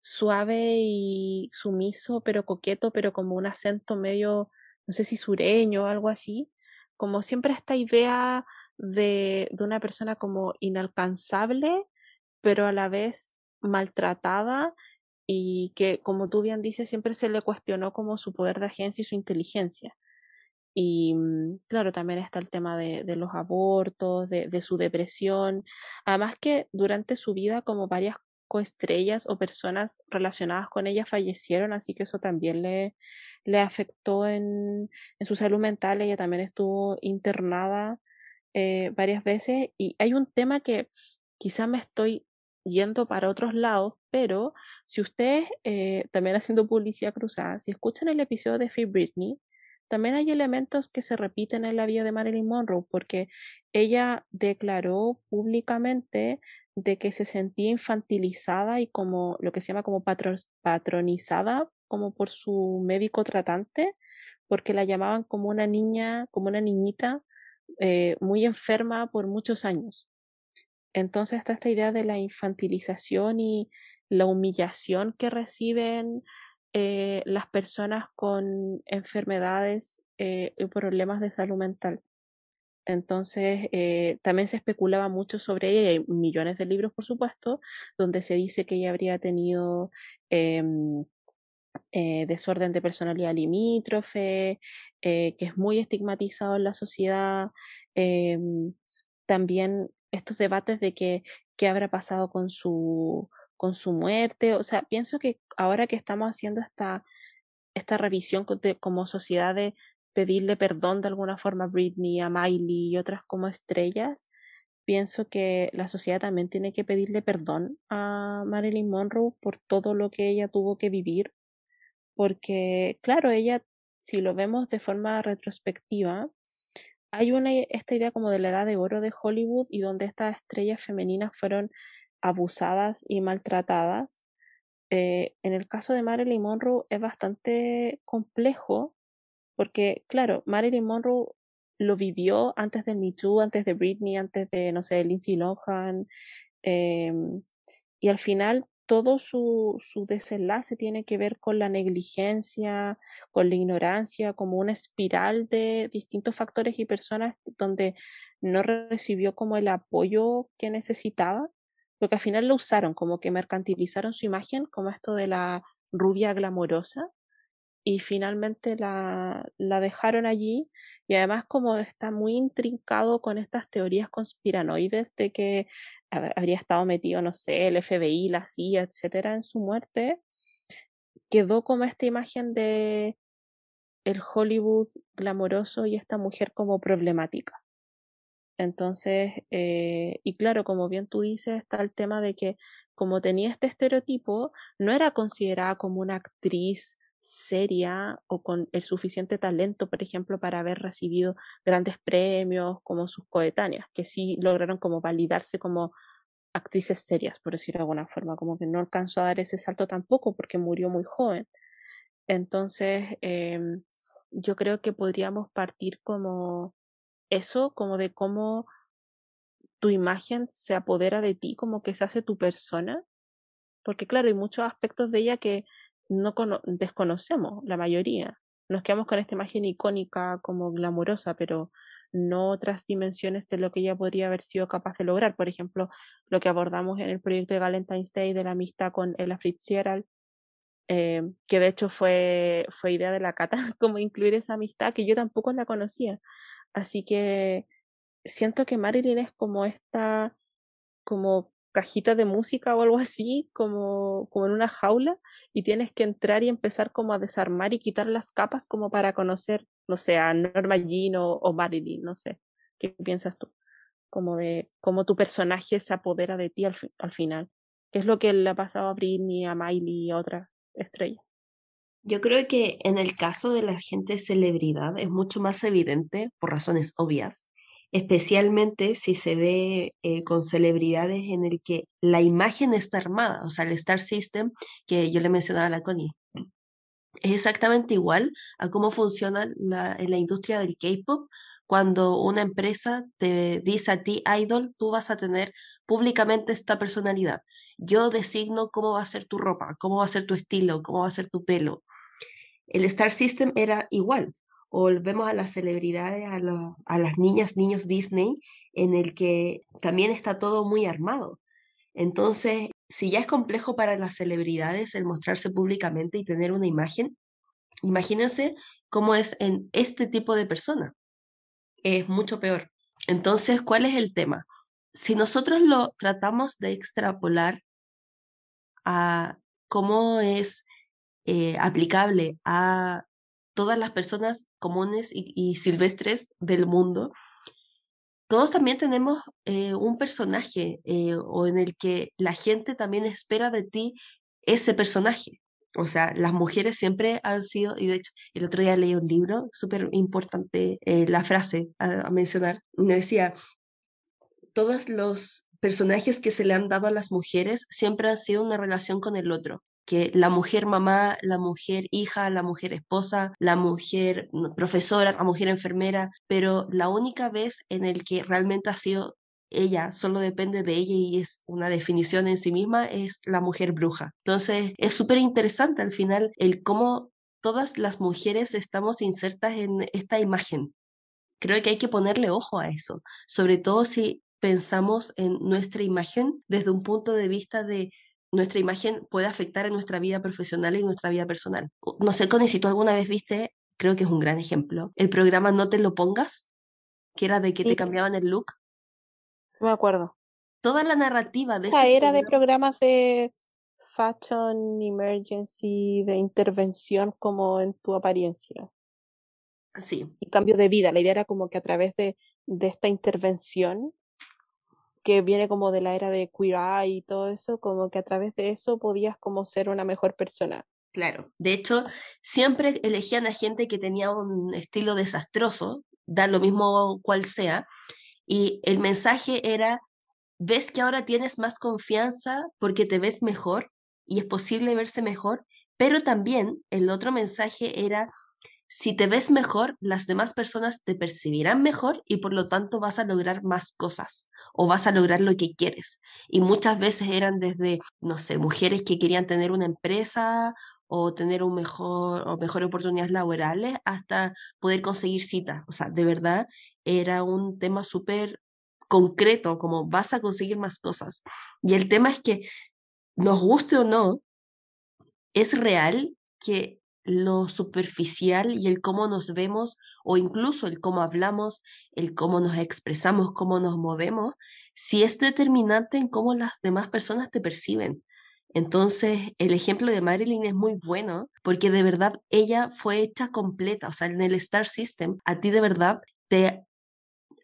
suave y sumiso, pero coqueto, pero como un acento medio no sé si sureño o algo así, como siempre esta idea de, de una persona como inalcanzable, pero a la vez maltratada y que, como tú bien dices, siempre se le cuestionó como su poder de agencia y su inteligencia. Y mm, claro, también está el tema de, los abortos, de, de, su depresión. Además que durante su vida como varias coestrellas o personas relacionadas con ella fallecieron, así que eso también le, le afectó en, en su salud mental. Ella también estuvo internada eh, varias veces y hay un tema que quizá me estoy yendo para otros lados, pero si ustedes, eh, también haciendo publicidad cruzada, si escuchan el episodio de Free Britney, también hay elementos que se repiten en la vida de Marilyn Monroe, porque ella declaró públicamente de que se sentía infantilizada y como lo que se llama como patronizada como por su médico tratante, porque la llamaban como una niña, como una niñita eh, muy enferma por muchos años. Entonces está esta idea de la infantilización y la humillación que reciben eh, las personas con enfermedades eh, y problemas de salud mental. Entonces, eh, también se especulaba mucho sobre ella, y hay millones de libros, por supuesto, donde se dice que ella habría tenido em, desorden de personalidad limítrofe, que es muy estigmatizado en la sociedad. Em, también estos debates de que qué habrá pasado con su, con su muerte. O sea, pienso que ahora que estamos haciendo esta, esta revisión como sociedad de pedirle perdón de alguna forma a Britney, a Miley y otras como estrellas, pienso que la sociedad también tiene que pedirle perdón a Marilyn Monroe por todo lo que ella tuvo que vivir, porque claro, ella, si lo vemos de forma retrospectiva, hay una, esta idea como de la edad de oro de Hollywood y donde estas estrellas femeninas fueron abusadas y maltratadas. Eh, en el caso de Marilyn Monroe es bastante complejo porque, claro, Marilyn Monroe lo vivió antes de Me Too, antes de Britney, antes de, no sé, Lindsay Lohan. Em, y al final todo su, su desenlace tiene que ver con la negligencia, con la ignorancia, como una espiral de distintos factores y personas donde no recibió como el apoyo que necesitaba, porque al final lo usaron, como que mercantilizaron su imagen como esto de la rubia glamorosa y finalmente la, la dejaron allí y además como está muy intrincado con estas teorías conspiranoides de que habría estado metido, no sé, el FBI, la CIA, etcétera, en su muerte, quedó como esta imagen de el Hollywood glamoroso y esta mujer como problemática. Entonces, eh, y claro, como bien tú dices, está el tema de que como tenía este estereotipo, no era considerada como una actriz seria o con el suficiente talento, por ejemplo, para haber recibido grandes premios como sus coetáneas, que sí lograron como validarse como actrices serias, por decirlo de alguna forma, como que no alcanzó a dar ese salto tampoco porque murió muy joven. Entonces, eh, yo creo que podríamos partir como eso, como de cómo tu imagen se apodera de ti, como que se hace tu persona, porque claro, hay muchos aspectos de ella que no desconocemos la mayoría. Nos quedamos con esta imagen icónica como glamurosa, pero no otras dimensiones de lo que ella podría haber sido capaz de lograr. Por ejemplo, lo que abordamos en el proyecto de Valentine's Day de la amistad con Ella Fitzgerald, eh, que de hecho fue, fue idea de la Cata, como incluir esa amistad, que yo tampoco la conocía. Así que siento que Marilyn es como esta, como cajita de música o algo así, como, como en una jaula, y tienes que entrar y empezar como a desarmar y quitar las capas como para conocer, no sé, a Norma Jean o, Marilyn, no sé. ¿Qué piensas tú? Como de cómo tu personaje se apodera de ti al, al final. ¿Qué es lo que le ha pasado a Britney, a Miley y a otras estrellas? Yo creo que en el caso de la gente celebridad es mucho más evidente, por razones obvias, especialmente si se ve eh, con celebridades en el que la imagen está armada, o sea, el Star System que yo le mencionaba a la Connie. Es exactamente igual a cómo funciona la, en la industria del K-pop cuando una empresa te dice a ti, idol, tú vas a tener públicamente esta personalidad. Yo designo cómo va a ser tu ropa, cómo va a ser tu estilo, cómo va a ser tu pelo. El Star System era igual o volvemos a las celebridades, a, a las niñas, niños Disney, en el que también está todo muy armado. Entonces, si ya es complejo para las celebridades el mostrarse públicamente y tener una imagen, Imagínense cómo es en este tipo de persona. Es mucho peor. Entonces, ¿cuál es el tema? Si nosotros lo tratamos de extrapolar a cómo es eh, aplicable a todas las personas comunes y, silvestres del mundo, todos también tenemos eh, un personaje eh, o en el que la gente también espera de ti ese personaje. O sea, las mujeres siempre han sido, y de hecho el otro día leí un libro, súper importante la frase a, a mencionar, me decía, todos los personajes que se le han dado a las mujeres siempre han sido una relación con el otro que la mujer mamá, la mujer hija, la mujer esposa, la mujer profesora, la mujer enfermera, pero la única vez en el que realmente ha sido ella, solo depende de ella y es una definición en sí misma, es la mujer bruja. Entonces, es súper interesante al final el cómo todas las mujeres estamos insertas en esta imagen. Creo que hay que ponerle ojo a eso, sobre todo si pensamos en nuestra imagen desde un punto de vista de nuestra imagen puede afectar en nuestra vida profesional y nuestra vida personal. No sé, Connie, si tú alguna vez viste, creo que es un gran ejemplo, el programa No te lo pongas, que era de que te cambiaban el look. No me acuerdo. Toda la narrativa de... Esa era de programas de fashion emergency, de intervención como en tu apariencia. Sí. Y cambio de vida. La idea era como que a través de, de esta intervención que viene como de la era de Queer Eye y todo eso, como que a través de eso podías como ser una mejor persona. Claro, de hecho, siempre elegían a gente que tenía un estilo desastroso, da lo mismo cual sea, y el mensaje era, ves que ahora tienes más confianza porque te ves mejor y es posible verse mejor, pero también el otro mensaje era, si te ves mejor, las demás personas te percibirán mejor y por lo tanto vas a lograr más cosas o vas a lograr lo que quieres. Y muchas veces eran desde, no sé, mujeres que querían tener una empresa o tener un mejor o mejores oportunidades laborales hasta poder conseguir citas. O sea, de verdad era un tema súper concreto, como vas a conseguir más cosas. Y el tema es que, nos guste o no, es real que lo superficial y el cómo nos vemos o incluso el cómo hablamos, el cómo nos expresamos, cómo nos movemos, si es determinante en cómo las demás personas te perciben. Entonces, el ejemplo de Marilyn es muy bueno porque de verdad ella fue hecha completa, o sea, en el Star System, a ti de verdad te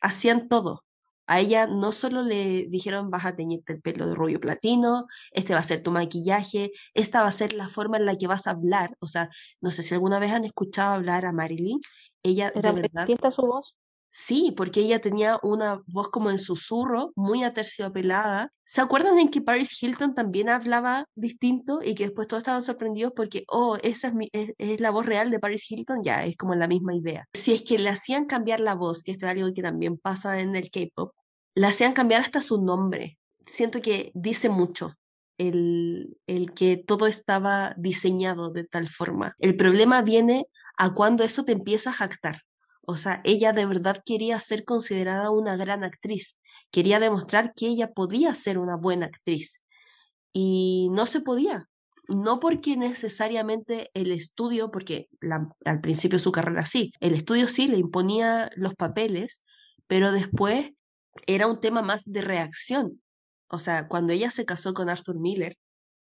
hacían todo, a ella no solo le dijeron vas a teñirte el pelo de rubio platino, este va a ser tu maquillaje, esta va a ser la forma en la que vas a hablar. O sea, no sé si alguna vez han escuchado hablar a Marilyn. Ella ¿Era de verdad. su voz? Sí, porque ella tenía una voz como en susurro, muy aterciopelada. ¿Se acuerdan en que Paris Hilton también hablaba distinto y que después todos estaban sorprendidos porque, oh, esa es, mi, es, la voz real de Paris Hilton? Ya, es como la misma idea. Si es que le hacían cambiar la voz, que esto es algo que también pasa en el K-pop, le hacían cambiar hasta su nombre. Siento que dice mucho el, el que todo estaba diseñado de tal forma. El problema viene a cuando eso te empieza a jactar o sea, ella de verdad quería ser considerada una gran actriz, quería demostrar que ella podía ser una buena actriz. Y no se podía, no porque necesariamente el estudio, porque al principio su carrera sí, el estudio sí le imponía los papeles, pero después era un tema más de reacción. O sea, cuando ella se casó con Arthur Miller,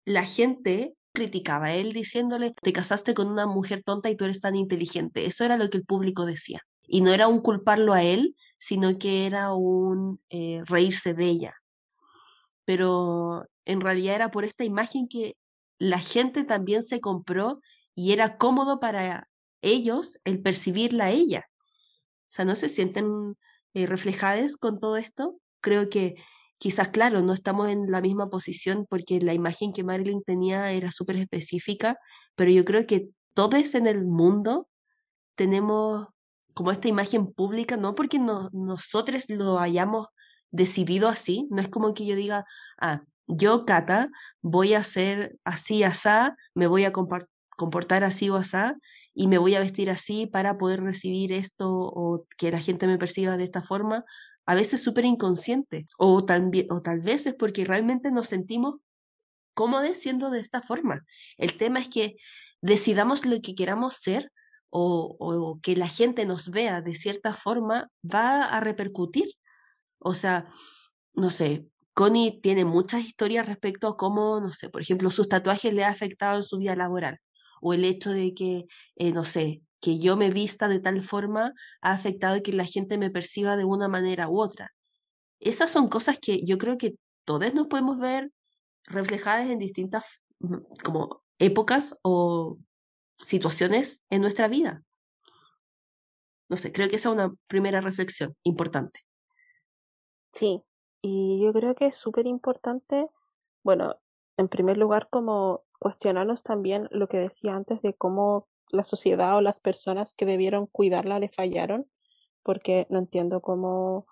la gente criticaba él diciéndole, te casaste con una mujer tonta y tú eres tan inteligente. Eso era lo que el público decía. Y no era un culparlo a él, sino que era un eh, reírse de ella. Pero en realidad era por esta imagen que la gente también se compró y era cómodo para ellos el percibirla a ella. O sea, no se sienten eh, reflejadas con todo esto. Creo que quizás, claro, no estamos en la misma posición porque la imagen que Marilyn tenía era súper específica, pero yo creo que todos en el mundo tenemos como esta imagen pública, no porque nosotros lo hayamos decidido así, no es como que yo diga, ah, yo, Cata, voy a ser así, asá, me voy a comportar así o asá, y me voy a vestir así para poder recibir esto o que la gente me perciba de esta forma, a veces súper inconsciente, o, o tal vez es porque realmente nos sentimos cómodos siendo de esta forma. El tema es que decidamos lo que queramos ser o, que la gente nos vea de cierta forma, va a repercutir. O sea, no sé, Connie tiene muchas historias respecto a cómo, no sé, por ejemplo, sus tatuajes le ha afectado en su vida laboral, o el hecho de que, eh, no sé, que yo me vista de tal forma ha afectado que la gente me perciba de una manera u otra. Esas son cosas que yo creo que todos nos podemos ver reflejadas en distintas mm, como épocas o situaciones en nuestra vida. No sé, creo que esa es una primera reflexión importante. Sí, y yo creo que es súper importante, bueno, en primer lugar, como cuestionarnos también lo que decía antes de cómo la sociedad o las personas que debieron cuidarla le fallaron, porque no entiendo cómo,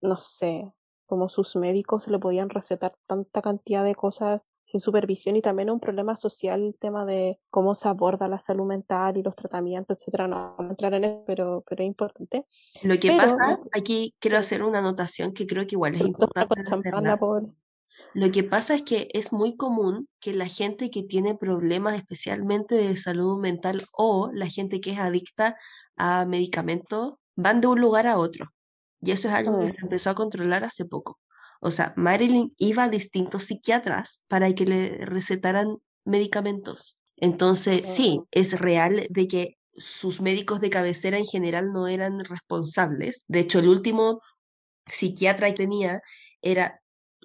no sé, cómo sus médicos le podían recetar tanta cantidad de cosas sin supervisión y también un problema social el tema de cómo se aborda la salud mental y los tratamientos, etcétera. No vamos a entrar en eso, pero, pero es importante. Lo que pasa, aquí quiero hacer una anotación que creo que igual es importante. Lo que pasa es que es muy común que la gente que tiene problemas especialmente de salud mental o la gente que es adicta a medicamentos van de un lugar a otro. Y eso es algo que mm. se empezó a controlar hace poco. O sea, Marilyn iba a distintos psiquiatras para que le recetaran medicamentos. Entonces, sí, es real de que sus médicos de cabecera en general no eran responsables. De hecho, el último psiquiatra que tenía era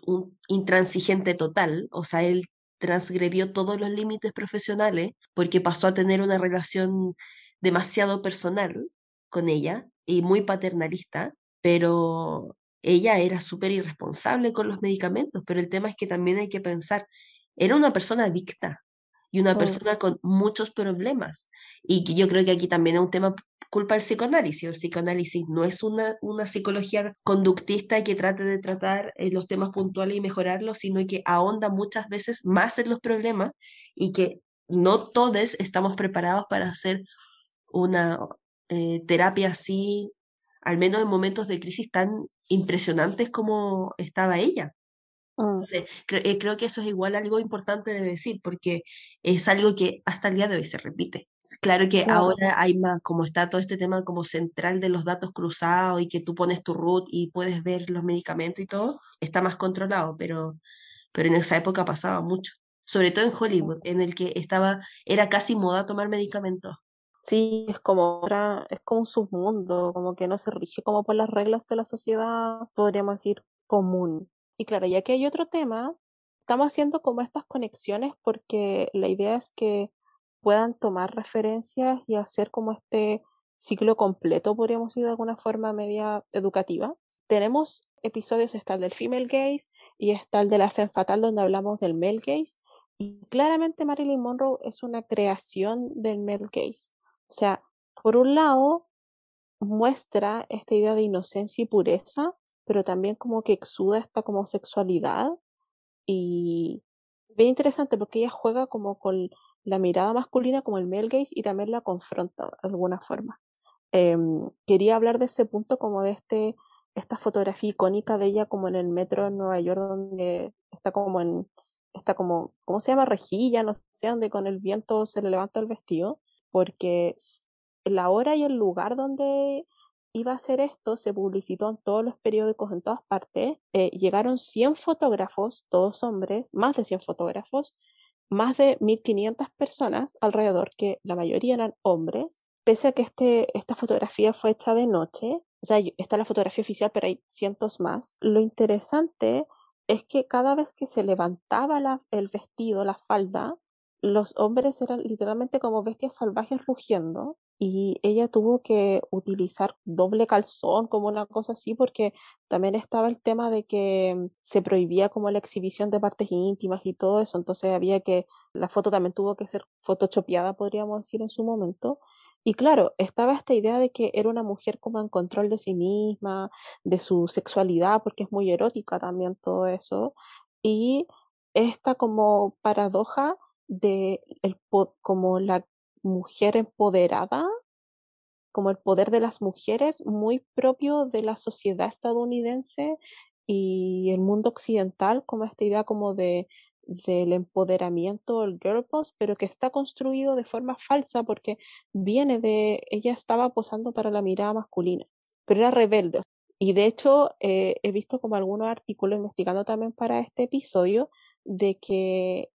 un intransigente total, o sea, él transgredió todos los límites profesionales porque pasó a tener una relación demasiado personal con ella y muy paternalista, pero ella era súper irresponsable con los medicamentos, pero el tema es que también hay que pensar, era una persona adicta y una persona con muchos problemas. Y que yo creo que aquí también es un tema culpa del psicoanálisis. El psicoanálisis no es una, una psicología conductista que trate de tratar eh, los temas puntuales y mejorarlos, sino que ahonda muchas veces más en los problemas y que no todos estamos preparados para hacer una eh, terapia así al menos en momentos de crisis tan impresionantes como estaba ella. Mm. Eh, creo que eso es igual algo importante de decir, porque es algo que hasta el día de hoy se repite. Claro que ahora hay más, como está todo este tema como central de los datos cruzados y que tú pones tu root y puedes ver los medicamentos y todo, está más controlado, pero, pero en esa época pasaba mucho. Sobre todo en Hollywood, en el que estaba, era casi moda tomar medicamentos. Sí, es como es como un submundo, como que no se rige como por las reglas de la sociedad, podríamos decir, común. Y claro, ya que hay otro tema, estamos haciendo como estas conexiones porque la idea es que puedan tomar referencias y hacer como este ciclo completo, podríamos decir de alguna forma media educativa. Tenemos episodios, está el del female gaze y está el de la femme fatal donde hablamos del male gaze. Y claramente Marilyn Monroe es una creación del male gaze. O sea, por un lado, muestra esta idea de inocencia y pureza, pero también como que exuda esta como sexualidad y ve interesante porque ella juega como con la mirada masculina como el male gaze y también la confronta de alguna forma. Em, quería hablar de ese punto como de este esta fotografía icónica de ella como en el metro de Nueva York donde está como en está como ¿cómo se llama? rejilla, no sé, donde con el viento se le levanta el vestido porque la hora y el lugar donde iba a hacer esto se publicitó en todos los periódicos en todas partes. Eh, llegaron 100 fotógrafos, todos hombres, más de 100 fotógrafos, más de 1.500 personas alrededor, que la mayoría eran hombres. Pese a que este, esta fotografía fue hecha de noche, o sea, está la fotografía oficial, pero hay cientos más. Lo interesante es que cada vez que se levantaba el vestido, la falda, los hombres eran literalmente como bestias salvajes rugiendo y ella tuvo que utilizar doble calzón como una cosa así porque también estaba el tema de que mm, se prohibía como la exhibición de partes íntimas y todo eso, entonces había que, la foto también tuvo que ser photoshopeada, podríamos decir, en su momento. Y claro, estaba esta idea de que era una mujer como en control de sí misma, de su sexualidad, porque es muy erótica también todo eso. Y esta como paradoja de el, como la mujer empoderada, como el poder de las mujeres muy propio de la sociedad estadounidense y el mundo occidental, como esta idea como de, del empoderamiento, el girl boss, pero que está construido de forma falsa porque viene de, ella estaba posando para la mirada masculina, pero era rebelde. Y de hecho, eh, he visto como algunos artículos investigando también para este episodio de que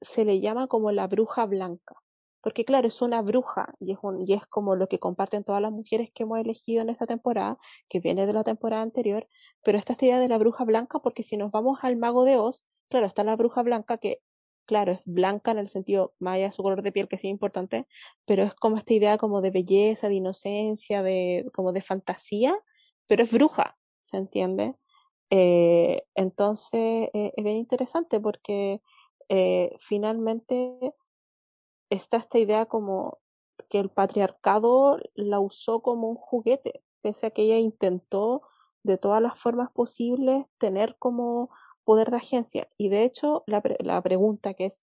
se le llama como la bruja blanca. Porque claro, es una bruja y es, un, y es como lo que comparten todas las mujeres que hemos elegido en esta temporada, que viene de la temporada anterior, pero esta es idea de la bruja blanca porque si nos vamos al mago de Oz, claro, está la bruja blanca que, claro, es blanca en el sentido, más allá de su color de piel, que sí es importante, pero es como esta idea como de belleza, de inocencia, de, como de fantasía, pero es bruja, ¿se entiende? Eh, entonces, eh, es bien interesante porque eh, finalmente está esta idea como que el patriarcado la usó como un juguete, pese a que ella intentó de todas las formas posibles tener como poder de agencia. Y de hecho, la, la pregunta que es,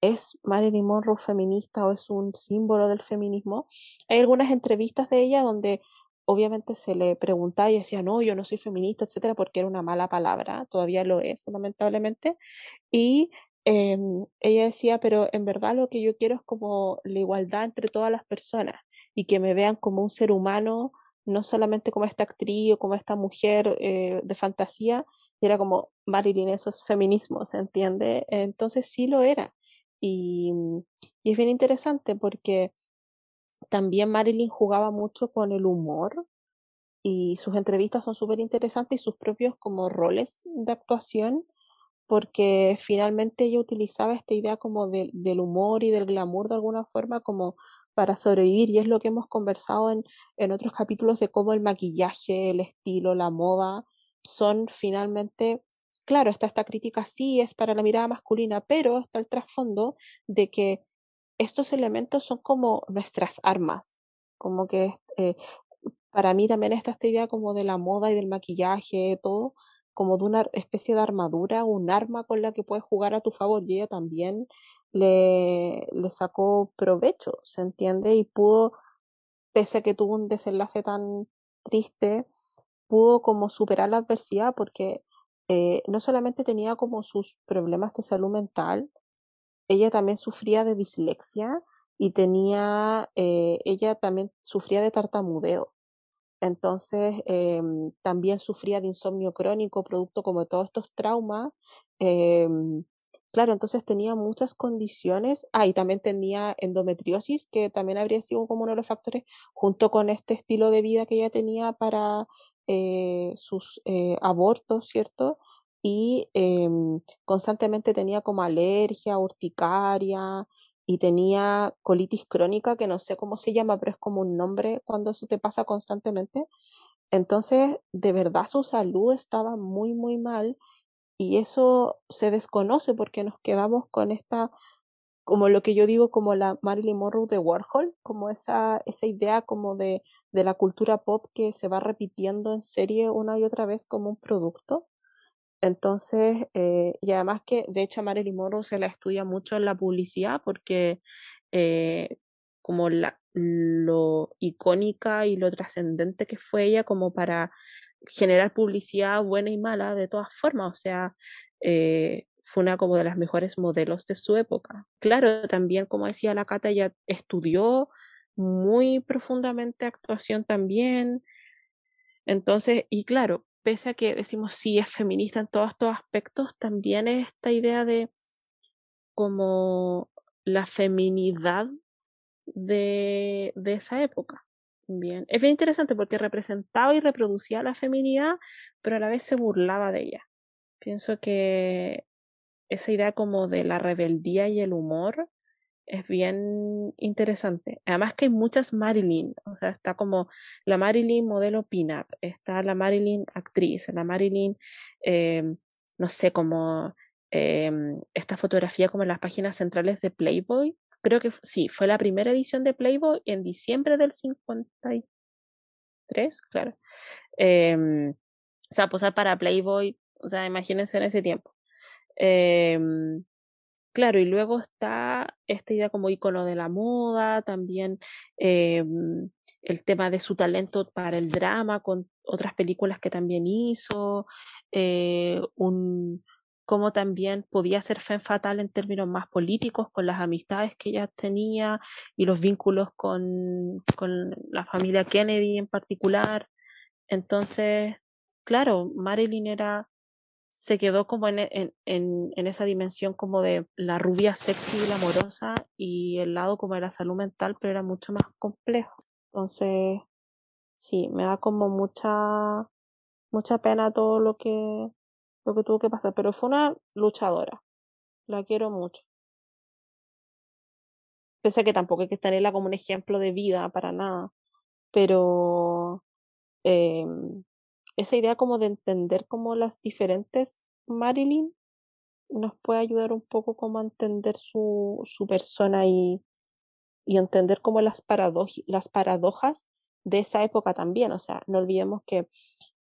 ¿es Marilyn Monroe feminista o es un símbolo del feminismo? Hay algunas entrevistas de ella donde obviamente se le preguntaba y decía, no, yo no soy feminista, etcétera, porque era una mala palabra, todavía lo es, lamentablemente. Y em, ella decía, pero en verdad lo que yo quiero es como la igualdad entre todas las personas y que me vean como un ser humano, no solamente como esta actriz o como esta mujer eh, de fantasía, y era como, Marilyn, eso es feminismo, ¿se entiende? Entonces sí lo era. Y, y es bien interesante porque también Marilyn jugaba mucho con el humor y sus entrevistas son súper interesantes y sus propios como roles de actuación porque finalmente ella utilizaba esta idea como del humor y del glamour de alguna forma como para sobrevivir y es lo que hemos conversado en, en otros capítulos de cómo el maquillaje, el estilo, la moda son finalmente, claro, está esta crítica sí es para la mirada masculina, pero está el trasfondo de que estos elementos son como nuestras armas, como que eh, para mí también está esta idea como de la moda y del maquillaje, todo, como de una especie de armadura, un arma con la que puedes jugar a tu favor y ella también le, le sacó provecho, ¿se entiende? Y pudo, pese a que tuvo un desenlace tan triste, pudo como superar la adversidad porque eh, no solamente tenía como sus problemas de salud mental, ella también sufría de dislexia y tenía, eh, ella también sufría de tartamudeo. Entonces, em, también sufría de insomnio crónico, producto como de todos estos traumas. Em, claro, entonces tenía muchas condiciones. Ah, y también tenía endometriosis, que también habría sido como uno de los factores, junto con este estilo de vida que ella tenía para eh, sus eh, abortos, ¿cierto? y em, constantemente tenía como alergia, urticaria y tenía colitis crónica, que no sé cómo se llama, pero es como un nombre cuando eso te pasa constantemente. Entonces, de verdad su salud estaba muy, muy mal y eso se desconoce porque nos quedamos con esta, como lo que yo digo, como la Marilyn Monroe de Warhol, como esa, esa idea como de, de la cultura pop que se va repitiendo en serie una y otra vez como un producto. Entonces, eh, y además que de hecho a Marilyn se la estudia mucho en la publicidad porque eh, como la, lo icónica y lo trascendente que fue ella como para generar publicidad buena y mala de todas formas, o sea, eh, fue una como de las mejores modelos de su época. Claro, también como decía la Cata, ella estudió muy profundamente actuación también. Entonces, y claro, pese a que decimos sí es feminista en todos estos aspectos, también es esta idea de como la feminidad de, de esa época. Bien. Es bien interesante porque representaba y reproducía la feminidad, pero a la vez se burlaba de ella. Pienso que esa idea como de la rebeldía y el humor es bien interesante. Además que hay muchas Marilyn, o sea, está como la Marilyn modelo pin-up, está la Marilyn actriz, la Marilyn, eh, no sé, como eh, esta fotografía como en las páginas centrales de Playboy. Creo que sí, fue la primera edición de Playboy en diciembre del 53, claro. Eh, o sea, posar para Playboy, o sea, imagínense en ese tiempo. Claro, y luego está esta idea como icono de la moda, también eh, el tema de su talento para el drama con otras películas que también hizo, eh, un, cómo también podía ser fe fatal en términos más políticos, con las amistades que ella tenía y los vínculos con, con la familia Kennedy en particular. Entonces, claro, Marilyn era, se quedó como en, en, en, esa dimensión como de la rubia sexy y la amorosa y el lado como de la salud mental, pero era mucho más complejo. Entonces, sí, me da como mucha, mucha pena todo lo que, lo que tuvo que pasar, pero fue una luchadora. La quiero mucho. Pese a que tampoco hay que tenerla como un ejemplo de vida para nada, pero eh, esa idea como de entender como las diferentes Marilyn nos puede ayudar un poco como a entender su, su persona y, y entender como las, las paradojas de esa época también. O sea, no olvidemos que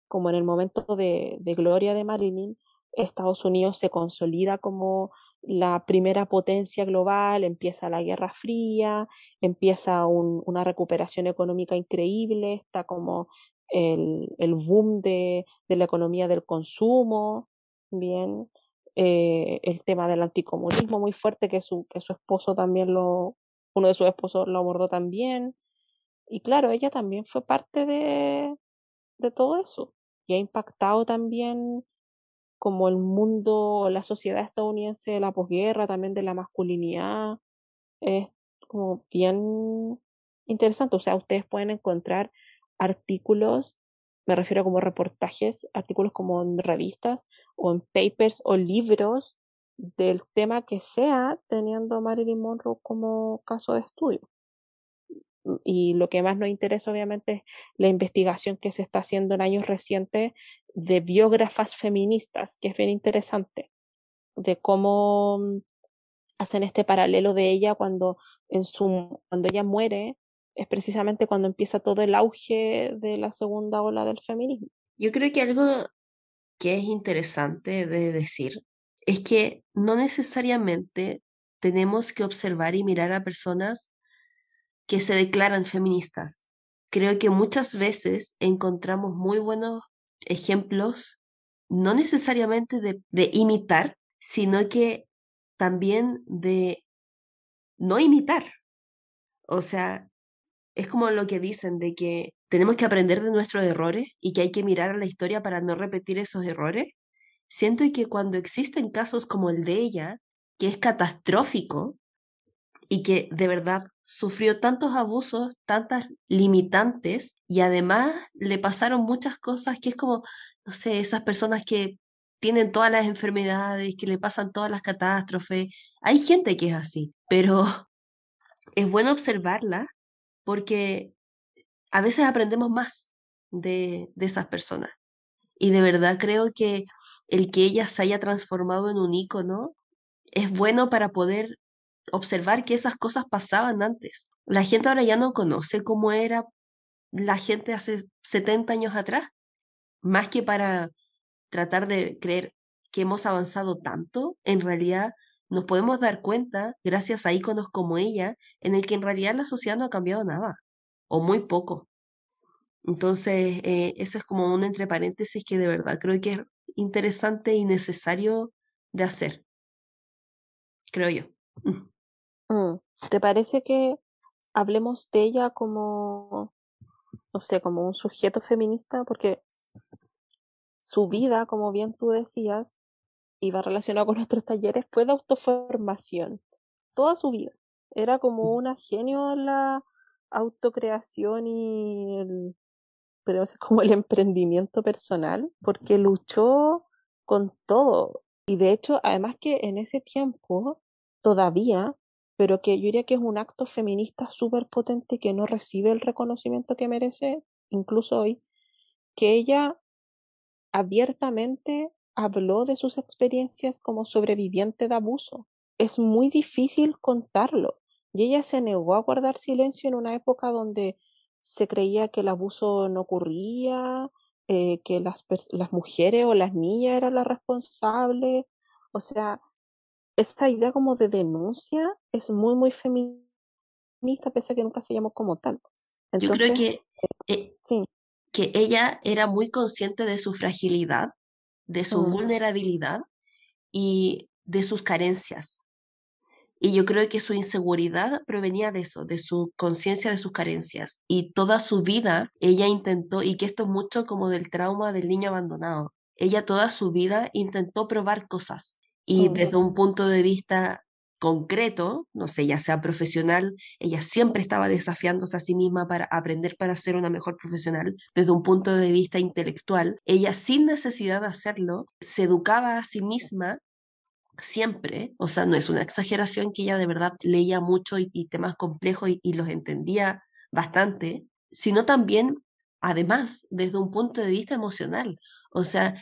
como en el momento de, de gloria de Marilyn, Estados Unidos se consolida como la primera potencia global, empieza la Guerra Fría, empieza un, una recuperación económica increíble, está como el, el boom de, de, la economía del consumo, bien, eh, el tema del anticomunismo muy fuerte que su, que su esposo también lo, uno de sus esposos lo abordó también. Y claro, ella también fue parte de, de todo eso y ha impactado también como el mundo, la sociedad estadounidense de la posguerra, también de la masculinidad. Es como bien interesante. O sea, ustedes pueden encontrar artículos, me refiero como reportajes, artículos como en revistas o en papers o libros del tema que sea, teniendo a Marilyn Monroe como caso de estudio. Y lo que más nos interesa, obviamente, es la investigación que se está haciendo en años recientes de biógrafas feministas, que es bien interesante, de cómo hacen este paralelo de ella cuando, en su, cuando ella muere, es precisamente cuando empieza todo el auge de la segunda ola del feminismo. Yo creo que algo que es interesante de decir es que no necesariamente tenemos que observar y mirar a personas que se declaran feministas. Creo que muchas veces encontramos muy buenos ejemplos, no necesariamente de, de imitar, sino que también de no imitar. O sea, es como lo que dicen de que tenemos que aprender de nuestros errores y que hay que mirar a la historia para no repetir esos errores. Siento que cuando existen casos como el de ella, que es catastrófico y que de verdad sufrió tantos abusos, tantas limitantes y además le pasaron muchas cosas que es como, no sé, esas personas que tienen todas las enfermedades, que le pasan todas las catástrofes. Hay gente que es así, pero es bueno observarla porque a veces aprendemos más de, de esas personas. Y de verdad creo que el que ella se haya transformado en un ícono es bueno para poder observar que esas cosas pasaban antes. La gente ahora ya no conoce cómo era la gente hace 70 años atrás, más que para tratar de creer que hemos avanzado tanto, en realidad nos podemos dar cuenta, gracias a íconos como ella, en el que en realidad la sociedad no ha cambiado nada, o muy poco. Entonces, eh, eso es como un entre paréntesis que de verdad creo que es interesante y necesario de hacer, creo yo. Mm, ¿Te parece que hablemos de ella como, no sé, como un sujeto feminista? Porque su vida, como bien tú decías, iba relacionado con nuestros talleres, fue de autoformación. Toda su vida. Era como mm. una genio en la autocreación y el, pero es como el emprendimiento personal, porque luchó con todo. Y de hecho, además que en ese tiempo, todavía pero que yo diría que es un acto feminista súper potente que no recibe el reconocimiento que merece, incluso hoy, que ella abiertamente habló de sus experiencias como sobreviviente de abuso. Es muy difícil contarlo. Y ella se negó a guardar silencio en una época donde se creía que el abuso no ocurría, eh, que las, las mujeres o las niñas eran las responsables. O sea, esta idea como de denuncia es muy, muy feminista, pese a que nunca se llamó como tal. Yo creo que, eh, que ella era muy consciente de su fragilidad, de su vulnerabilidad, y de sus carencias. Y yo creo que su inseguridad provenía de eso, de su conciencia de sus carencias. Y toda su vida ella intentó, y que esto es mucho como del trauma del niño abandonado, ella toda su vida intentó probar cosas. Y desde un punto de vista concreto, no sé, ya sea profesional, ella siempre estaba desafiándose a sí misma para aprender para ser una mejor profesional. Desde un punto de vista intelectual, ella sin necesidad de hacerlo, se educaba a sí misma siempre, o sea, no es una exageración que ella de verdad leía mucho y, temas complejos y, los entendía bastante, sino también, además, desde un punto de vista emocional. O sea,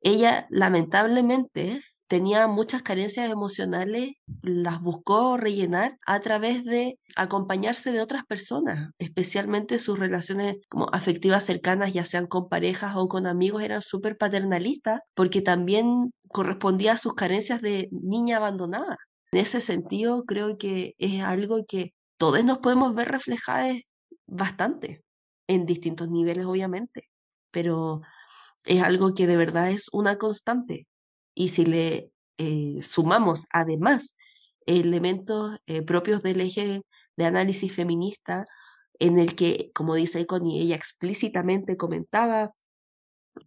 ella lamentablemente tenía muchas carencias emocionales, las buscó rellenar a través de acompañarse de otras personas, especialmente sus relaciones como afectivas cercanas, ya sean con parejas o con amigos, eran súper paternalistas porque también correspondía a sus carencias de niña abandonada. En ese sentido, creo que es algo que todos nos podemos ver reflejados bastante, en distintos niveles, obviamente, pero es algo que de verdad es una constante. Y si le eh, sumamos además elementos eh, propios del eje de análisis feminista, en el que, como dice Connie, ella explícitamente comentaba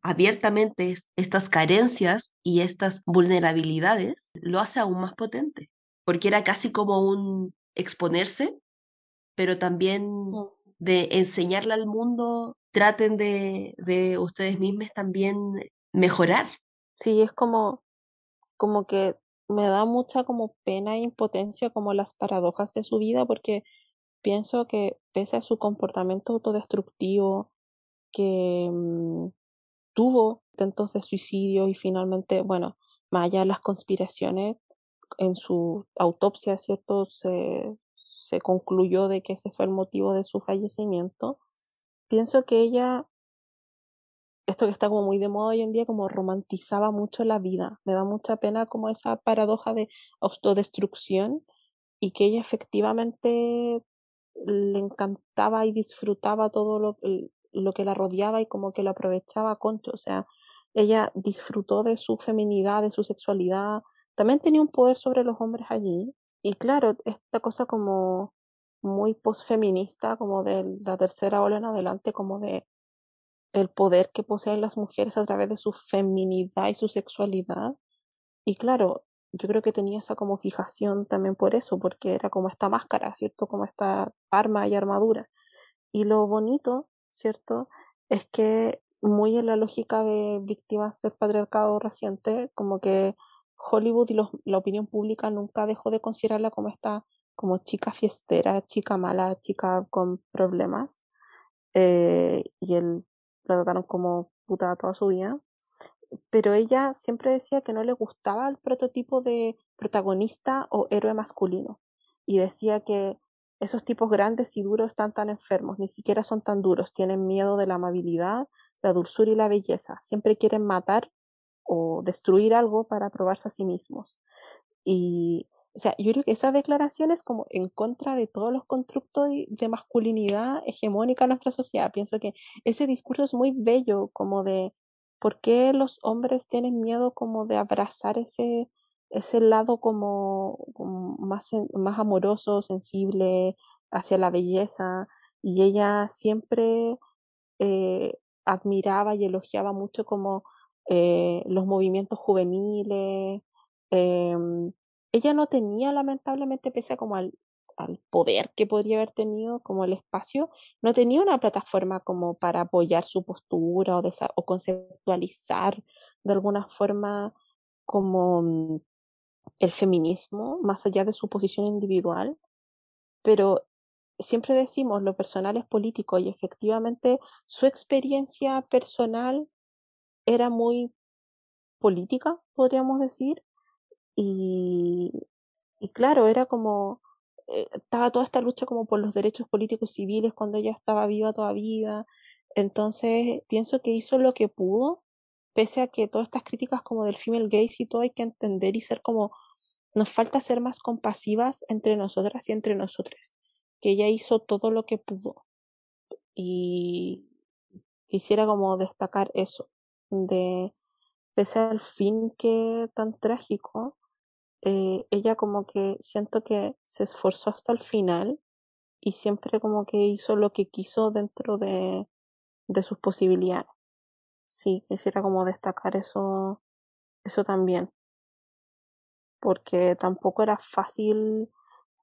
abiertamente estas carencias y estas vulnerabilidades, lo hace aún más potente, porque era casi como un exponerse, pero también de enseñarle al mundo, traten de, de ustedes mismos también mejorar. Sí, es como como que me da mucha como pena e impotencia como las paradojas de su vida porque pienso que pese a su comportamiento autodestructivo que mm, tuvo intentos de suicidio y finalmente, bueno, más allá de las conspiraciones, en su autopsia, ¿cierto? Se, se concluyó de que ese fue el motivo de su fallecimiento. Pienso que ella esto que está como muy de moda hoy en día, como romantizaba mucho la vida. Me da mucha pena como esa paradoja de autodestrucción y que ella efectivamente le encantaba y disfrutaba todo lo, lo que la rodeaba y como que la aprovechaba concho. O sea, ella disfrutó de su feminidad, de su sexualidad. También tenía un poder sobre los hombres allí. Y claro, esta cosa como muy posfeminista, como de la tercera ola en adelante, como de el poder que poseen las mujeres a través de su feminidad y su sexualidad. Y claro, yo creo que tenía esa como fijación también por eso, porque era como esta máscara, ¿cierto? Como esta arma y armadura. Y lo bonito, ¿cierto? Es que muy en la lógica de víctimas del patriarcado reciente, como que Hollywood y la opinión pública nunca dejó de considerarla como esta como chica fiestera, chica mala, chica con problemas. Eh, y el la trataron como puta toda su vida. Pero ella siempre decía que no le gustaba el prototipo de protagonista o héroe masculino. Y decía que esos tipos grandes y duros están tan enfermos, ni siquiera son tan duros, tienen miedo de la amabilidad, la dulzura y la belleza. Siempre quieren matar o destruir algo para probarse a sí mismos. Y o sea, yo creo que esa declaración es como en contra de todos los constructos de masculinidad hegemónica en nuestra sociedad. Pienso que ese discurso es muy bello, como de por qué los hombres tienen miedo como de abrazar ese, ese lado como, más, más amoroso, sensible hacia la belleza. Y ella siempre eh, admiraba y elogiaba mucho como eh, los movimientos juveniles. Eh, ella no tenía lamentablemente, pese a como al, poder que podría haber tenido, como el espacio, no tenía una plataforma como para apoyar su postura o, o conceptualizar de alguna forma como mm, el feminismo, más allá de su posición individual, pero siempre decimos lo personal es político y efectivamente su experiencia personal era muy política, podríamos decir, y, claro, era como, eh, estaba toda esta lucha como por los derechos políticos civiles cuando ella estaba viva todavía. Entonces, pienso que hizo lo que pudo, pese a que todas estas críticas como del female gaze y todo hay que entender y ser como, nos falta ser más compasivas entre nosotras y entre nosotros, que ella hizo todo lo que pudo. Y quisiera como destacar eso, de pese al fin que tan trágico, eh, ella como que siento que se esforzó hasta el final y siempre como que hizo lo que quiso dentro de, de sus posibilidades. Sí, quisiera como destacar eso, eso también. Porque tampoco era fácil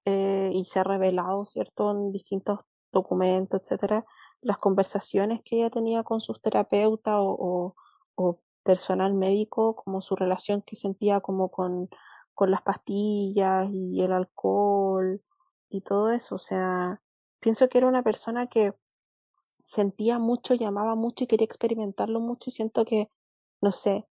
eh, y se ha revelado, ¿cierto?, en distintos documentos, etcétera, las conversaciones que ella tenía con sus terapeutas o, o, personal médico, como su relación que sentía como con, con las pastillas y el alcohol y todo eso. O sea, pienso que era una persona que sentía mucho, llamaba mucho y quería experimentarlo mucho y siento que, no sé,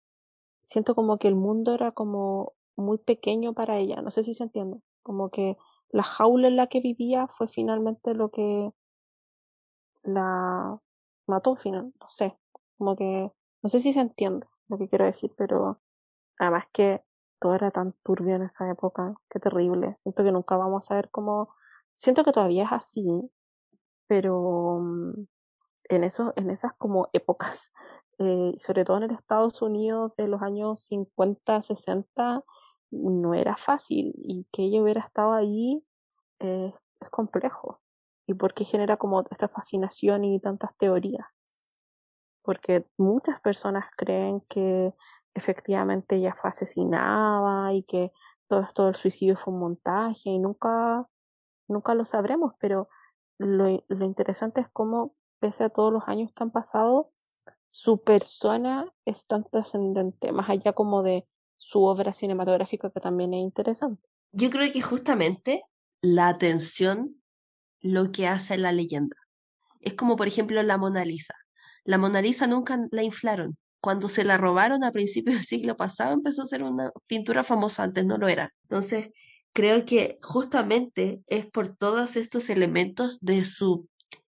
siento como que el mundo era como muy pequeño para ella, no sé si se entiende, como que la jaula en la que vivía fue finalmente lo que la mató final, no sé, como que no sé si se entiende lo que quiero decir, pero además que todo era tan turbio en esa época, qué terrible. Siento que nunca vamos a ver cómo, siento que todavía es así, pero mm, en eso, en esas como épocas, eh, sobre todo en el Estados Unidos de los años 50, 60, no era fácil y que ella hubiera estado ahí eh, es complejo. ¿Y por qué genera como esta fascinación y tantas teorías? Porque muchas personas creen que efectivamente ella fue asesinada y que todo esto suicidio fue un montaje y nunca, nunca lo sabremos, pero lo, lo interesante es cómo, pese a todos los años que han pasado, su persona es tan trascendente, más allá como de su obra cinematográfica que también es interesante. Yo creo que justamente la atención lo que hace la leyenda. Es como, por ejemplo, la Mona Lisa. La Mona Lisa nunca la inflaron. Cuando se la robaron a principios del siglo pasado empezó a ser una pintura famosa, antes no lo era. Entonces, creo que justamente es por todos estos elementos de su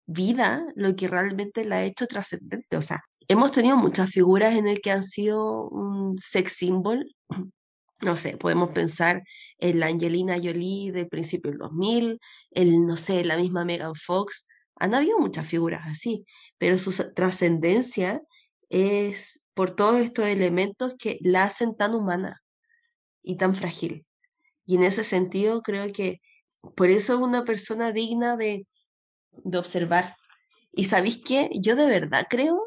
vida lo que realmente la ha hecho trascendente. O sea, hemos tenido muchas figuras en el que han sido un sex symbol. No sé, podemos pensar en la Angelina Jolie del principio del 2000, el, no sé, la misma Megan Fox. Han habido muchas figuras así, pero su trascendencia es por todos estos elementos que la hacen tan humana y tan frágil. Y en ese sentido creo que por eso es una persona digna de, de observar. Y sabéis qué, yo de verdad creo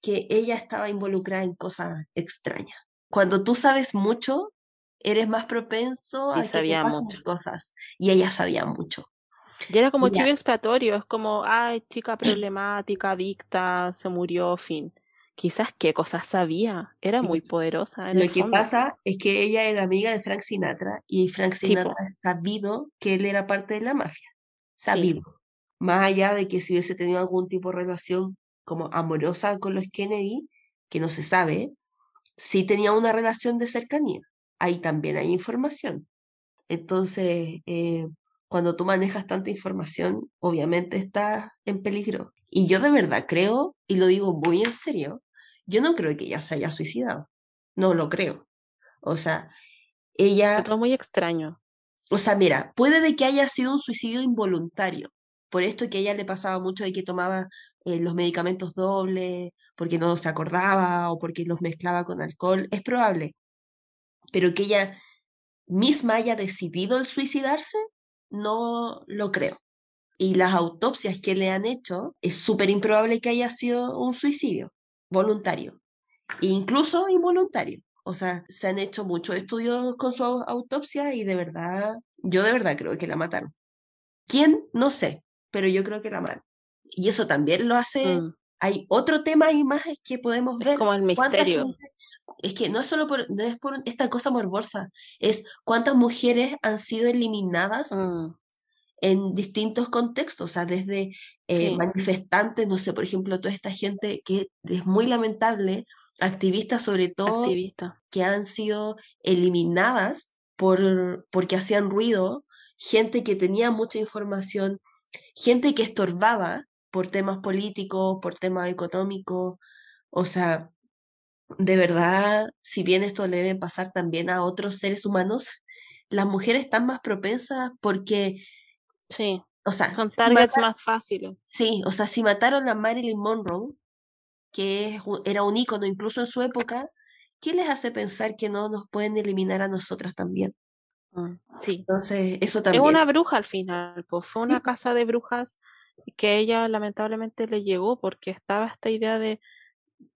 que ella estaba involucrada en cosas extrañas. Cuando tú sabes mucho, eres más propenso a sabía que cosas. Y ella sabía mucho. Y era como chivo expiatorio, es como, ay, chica problemática, adicta, se murió, fin. Quizás qué cosas sabía, era muy poderosa. Lo que pasa es que ella era amiga de Frank Sinatra y Frank Sinatra ha sabido que él era parte de la mafia. Sabido. Más allá de que si hubiese tenido algún tipo de relación como amorosa con los Kennedy, que no se sabe, sí tenía una relación de cercanía. Ahí también hay información. Entonces, eh, cuando tú manejas tanta información, obviamente estás en peligro. Y yo de verdad creo, y lo digo muy en serio, yo no creo que ella se haya suicidado. No lo creo. O sea, ella... Todo muy extraño. O sea, mira, puede de que haya sido un suicidio involuntario, por esto que a ella le pasaba mucho de que tomaba eh, los medicamentos dobles, porque no se acordaba o porque los mezclaba con alcohol, es probable. Pero que ella misma haya decidido el suicidarse, no lo creo. Y las autopsias que le han hecho, es súper improbable que haya sido un suicidio voluntario, e incluso involuntario. O sea, se han hecho muchos estudios con su autopsia y de verdad, yo de verdad creo que la mataron. ¿Quién? No sé, pero yo creo que la mano. Y eso también lo hace. Mm. Hay otro tema ahí más que podemos ver. Es como el misterio. es que no es solo por, no es por esta cosa morbosa, es cuántas mujeres han sido eliminadas mm. En distintos contextos, o sea, desde eh, manifestantes, no sé, por ejemplo, toda esta gente que es muy lamentable, activistas sobre todo, que han sido eliminadas por, porque hacían ruido, gente que tenía mucha información, gente que estorbaba por temas políticos, por temas económicos, o sea, de verdad, si bien esto le debe pasar también a otros seres humanos, las mujeres están más propensas porque... Sí. O sea, son targets más fáciles. Sí, o sea, si mataron a Marilyn Monroe, que era un ícono incluso en su época, ¿qué les hace pensar que no nos pueden eliminar a nosotras también? Mm, sí. Entonces, eso Es también. una bruja al final, pues fue una casa de brujas que ella lamentablemente le llegó porque estaba esta idea de,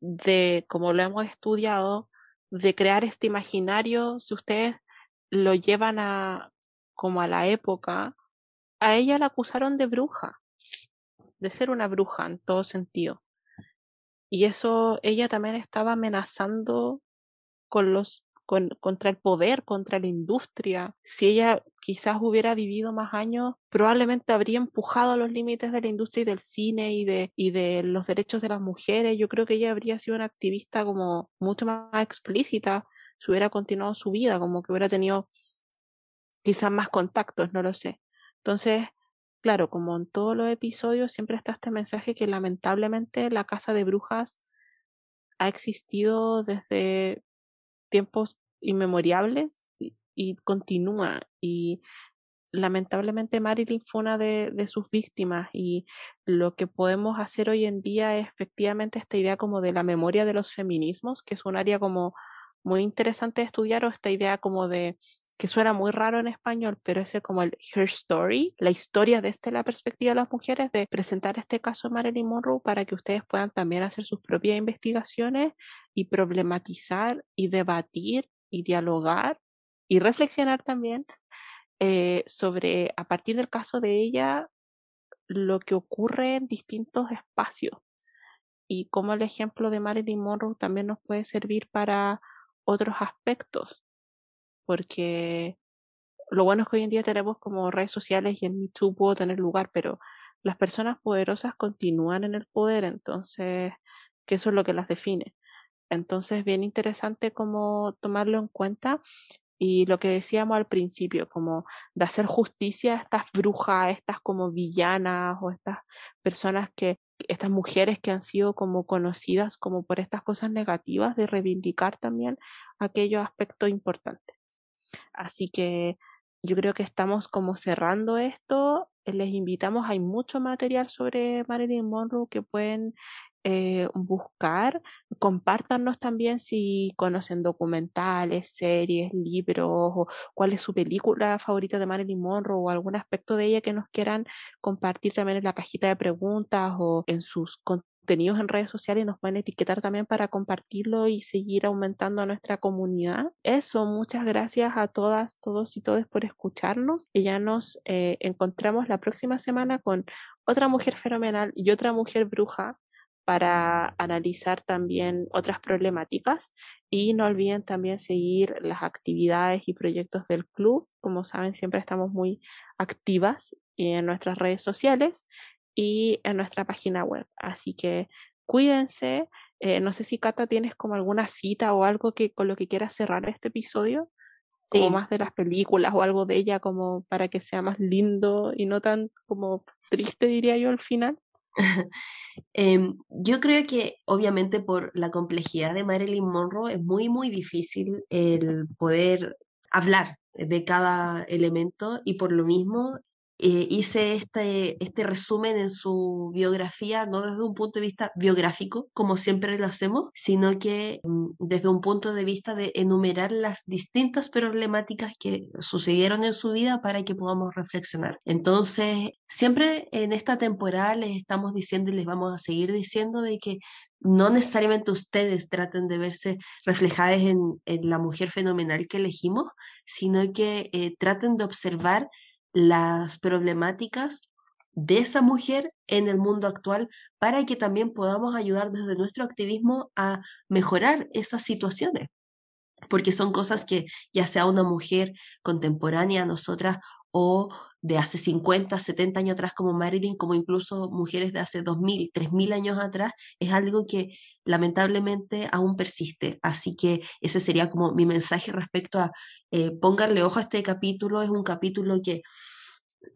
de, como lo hemos estudiado, de crear este imaginario, si ustedes lo llevan a como a la época, a ella la acusaron de bruja, de ser una bruja en todo sentido. Y eso ella también estaba amenazando con los con, contra el poder, contra la industria. Si ella quizás hubiera vivido más años, probablemente habría empujado los límites de la industria y del cine y de, y de los derechos de las mujeres. Yo creo que ella habría sido una activista como mucho más explícita si hubiera continuado su vida, como que hubiera tenido quizás más contactos, no lo sé. Entonces, claro, como en todos los episodios, siempre está este mensaje que lamentablemente la casa de brujas ha existido desde tiempos inmemorables y, y continúa. Y lamentablemente Marilyn fue una de, de, sus víctimas y lo que podemos hacer hoy en día es efectivamente esta idea como de la memoria de los feminismos, que es un área como muy interesante de estudiar o esta idea como de que suena muy raro en español, pero es como el Her Story, la historia desde la perspectiva de las mujeres, de presentar este caso de Marilyn Monroe para que ustedes puedan también hacer sus propias investigaciones y problematizar y debatir y dialogar y reflexionar también eh, sobre, a partir del caso de ella, lo que ocurre en distintos espacios y cómo el ejemplo de Marilyn Monroe también nos puede servir para otros aspectos porque lo bueno es que hoy en día tenemos como redes sociales y en YouTube puedo tener lugar, pero las personas poderosas continúan en el poder, entonces, que eso es lo que las define. Entonces, bien interesante como tomarlo en cuenta y lo que decíamos al principio, como de hacer justicia a estas brujas, a estas como villanas o estas personas que, estas mujeres que han sido como conocidas como por estas cosas negativas, de reivindicar también aquellos aspectos importantes. Así que yo creo que estamos como cerrando esto. Les invitamos, hay mucho material sobre Marilyn Monroe que pueden eh, buscar. Compártanos también si conocen documentales, series, libros, o cuál es su película favorita de Marilyn Monroe o algún aspecto de ella que nos quieran compartir también en la cajita de preguntas o en sus contenidos en redes sociales y nos pueden etiquetar también para compartirlo y seguir aumentando nuestra comunidad. Eso, muchas gracias a todas, todos y todas por escucharnos y ya nos eh, encontramos la próxima semana con otra mujer fenomenal y otra mujer bruja para analizar también otras problemáticas y no olviden también seguir las actividades y proyectos del club. Como saben, siempre estamos muy activas en nuestras redes sociales y en nuestra página web. Así que cuídense. Eh, no sé si Cata tienes como alguna cita o algo que con lo que quieras cerrar este episodio, como Sí. más de las películas o algo de ella, como para que sea más lindo y no tan como triste, diría yo, al final. Em, yo creo que obviamente por la complejidad de Marilyn Monroe es muy, muy difícil el poder hablar de cada elemento y por lo mismo eh, hice este, este resumen en su biografía, no desde un punto de vista biográfico, como siempre lo hacemos, sino que mm, desde un punto de vista de enumerar las distintas problemáticas que sucedieron en su vida para que podamos reflexionar. Entonces, siempre en esta temporada les estamos diciendo y les vamos a seguir diciendo de que no necesariamente ustedes traten de verse reflejadas en, en la mujer fenomenal que elegimos, sino que eh, traten de observar las problemáticas de esa mujer en el mundo actual para que también podamos ayudar desde nuestro activismo a mejorar esas situaciones. Porque son cosas que ya sea una mujer contemporánea a nosotras o de hace 50, 70 años atrás como Marilyn, como incluso mujeres de hace 2000, 3000 años atrás, es algo que lamentablemente aún persiste. Así que ese sería como mi mensaje respecto a eh, ojo a este capítulo. Es un capítulo que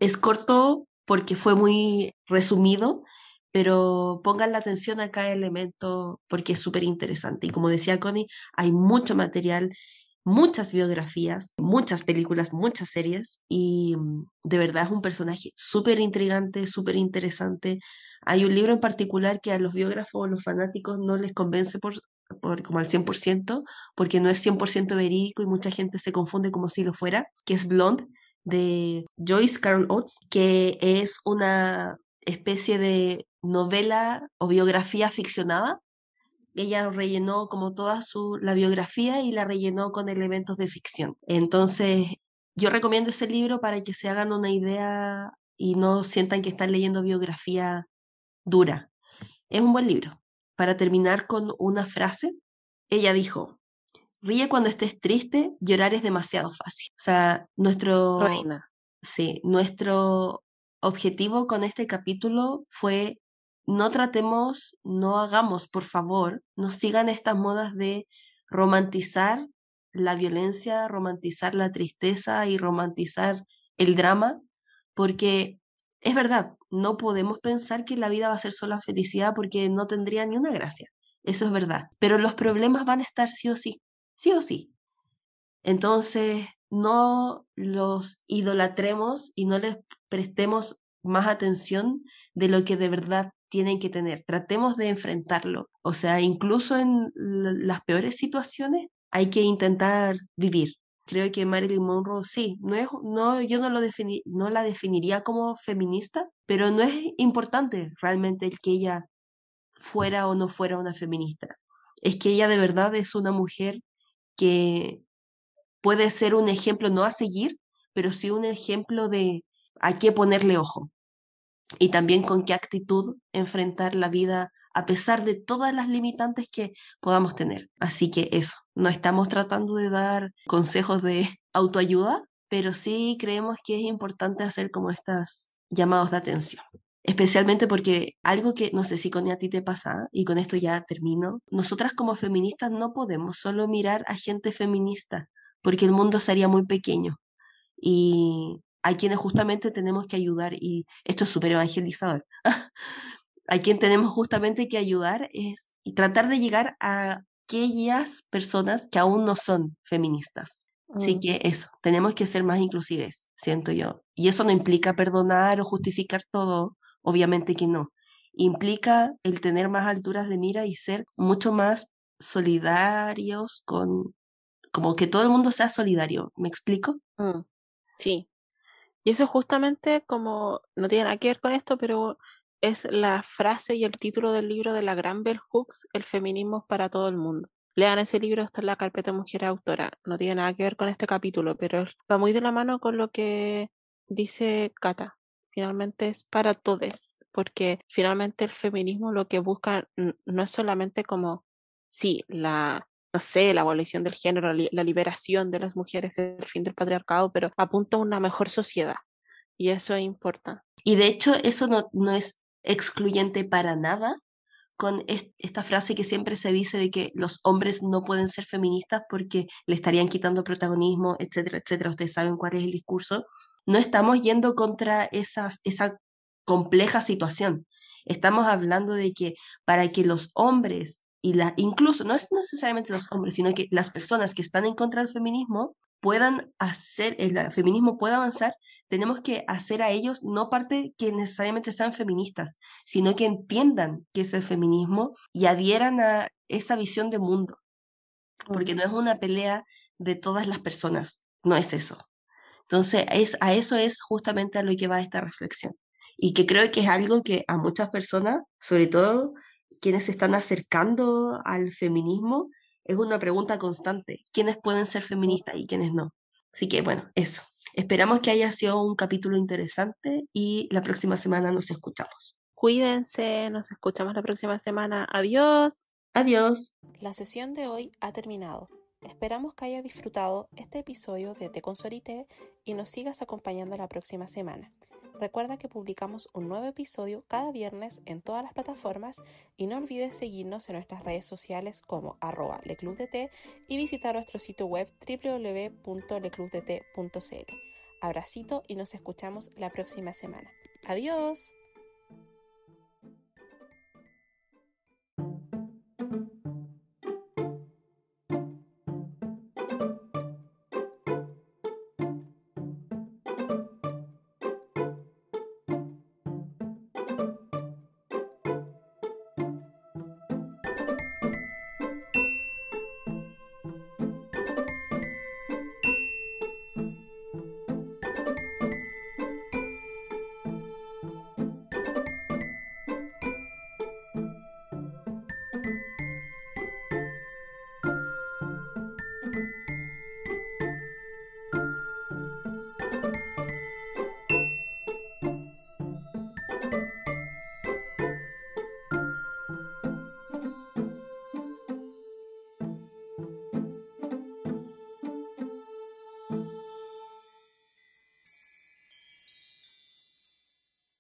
es corto porque fue muy resumido, pero pongan la atención a cada elemento porque es súper interesante. Y como decía Connie, hay mucho material, muchas biografías, muchas películas, muchas series y mm, de verdad es un personaje súper intrigante, súper interesante. Hay un libro en particular que a los biógrafos o los fanáticos no les convence por por, como al 100%, porque no es 100% verídico y mucha gente se confunde como si lo fuera, que es Blonde de Joyce Carol Oates, que es una especie de novela o biografía ficcionada. Ella rellenó como toda su, la biografía y la rellenó con elementos de ficción. Entonces, yo recomiendo ese libro para que se hagan una idea y no sientan que están leyendo biografía dura. Es un buen libro. Para terminar con una frase, ella dijo, ríe cuando estés triste, llorar es demasiado fácil. O sea, nuestro... Reina. Sí, nuestro objetivo con este capítulo fue no tratemos, no hagamos, por favor, no sigan estas modas de romantizar la violencia, romantizar la tristeza y romantizar el drama, porque es verdad, no podemos pensar que la vida va a ser solo felicidad porque no tendría ni una gracia. Eso es verdad. Pero los problemas van a estar sí o sí, sí o sí. Entonces, no los idolatremos y no les prestemos más atención de lo que de verdad tienen que tener. Tratemos de enfrentarlo. O sea, incluso en las peores situaciones hay que intentar vivir. Creo que Marilyn Monroe sí, no es, no, yo no, lo no la definiría como feminista, pero no es importante realmente el que ella fuera o no fuera una feminista. Es que ella de verdad es una mujer que puede ser un ejemplo no a seguir, pero sí un ejemplo de a qué ponerle ojo y también con qué actitud enfrentar la vida a pesar de todas las limitantes que podamos tener. Así que eso, no estamos tratando de dar consejos de autoayuda, pero sí creemos que es importante hacer como estos llamados de atención. Especialmente porque algo que no sé si con a ti te pasa, y con esto ya termino, nosotras como feministas no podemos solo mirar a gente feminista, porque el mundo sería muy pequeño. Y hay quienes justamente tenemos que ayudar, y esto es súper evangelizador, a quien tenemos justamente que ayudar es y tratar de llegar a aquellas personas que aún no son feministas. Así mm. que eso, tenemos que ser más inclusives, siento yo. Y eso no implica perdonar o justificar todo, obviamente que no. Implica el tener más alturas de mira y ser mucho más solidarios con, como que todo el mundo sea solidario. ¿Me explico? Mm. Sí, y eso justamente como, no tiene nada que ver con esto, pero es la frase y el título del libro de la gran Bell Hooks, El feminismo para todo el mundo. Lean ese libro, está en la carpeta Mujer Autora. No tiene nada que ver con este capítulo, pero va muy de la mano con lo que dice Kata. Finalmente es para todos, porque finalmente el feminismo lo que busca no es solamente como, sí, la, no sé, la abolición del género, la liberación de las mujeres, el fin del patriarcado, pero apunta a una mejor sociedad. Y eso importa. Y de hecho, eso no, no es excluyente para nada con esta frase que siempre se dice de que los hombres no pueden ser feministas porque le estarían quitando protagonismo, etcétera, etcétera. Ustedes saben cuál es el discurso. No estamos yendo contra esas, esa compleja situación. Estamos hablando de que para que los hombres y la, incluso no es necesariamente los hombres, sino que las personas que están en contra del feminismo puedan hacer, el feminismo pueda avanzar, tenemos que hacer a ellos no parte que necesariamente sean feministas, sino que entiendan qué es el feminismo y adhieran a esa visión de mundo, porque no es una pelea de todas las personas, no es eso. Entonces, es, a eso es justamente a lo que va esta reflexión. Y que creo que es algo que a muchas personas, sobre todo quienes se están acercando al feminismo, es una pregunta constante. ¿Quiénes pueden ser feministas y quiénes no? Así que bueno, eso. Esperamos que haya sido un capítulo interesante y la próxima semana nos escuchamos. Cuídense, nos escuchamos la próxima semana. Adiós. Adiós. La sesión de hoy ha terminado. Esperamos que haya disfrutado este episodio de Te Consorité y nos sigas acompañando la próxima semana. Recuerda que publicamos un nuevo episodio cada viernes en todas las plataformas y no olvides seguirnos en nuestras redes sociales como arroba leclubdt y visitar nuestro sitio web www.leclubdt.cl. Abracito y nos escuchamos la próxima semana. Adiós.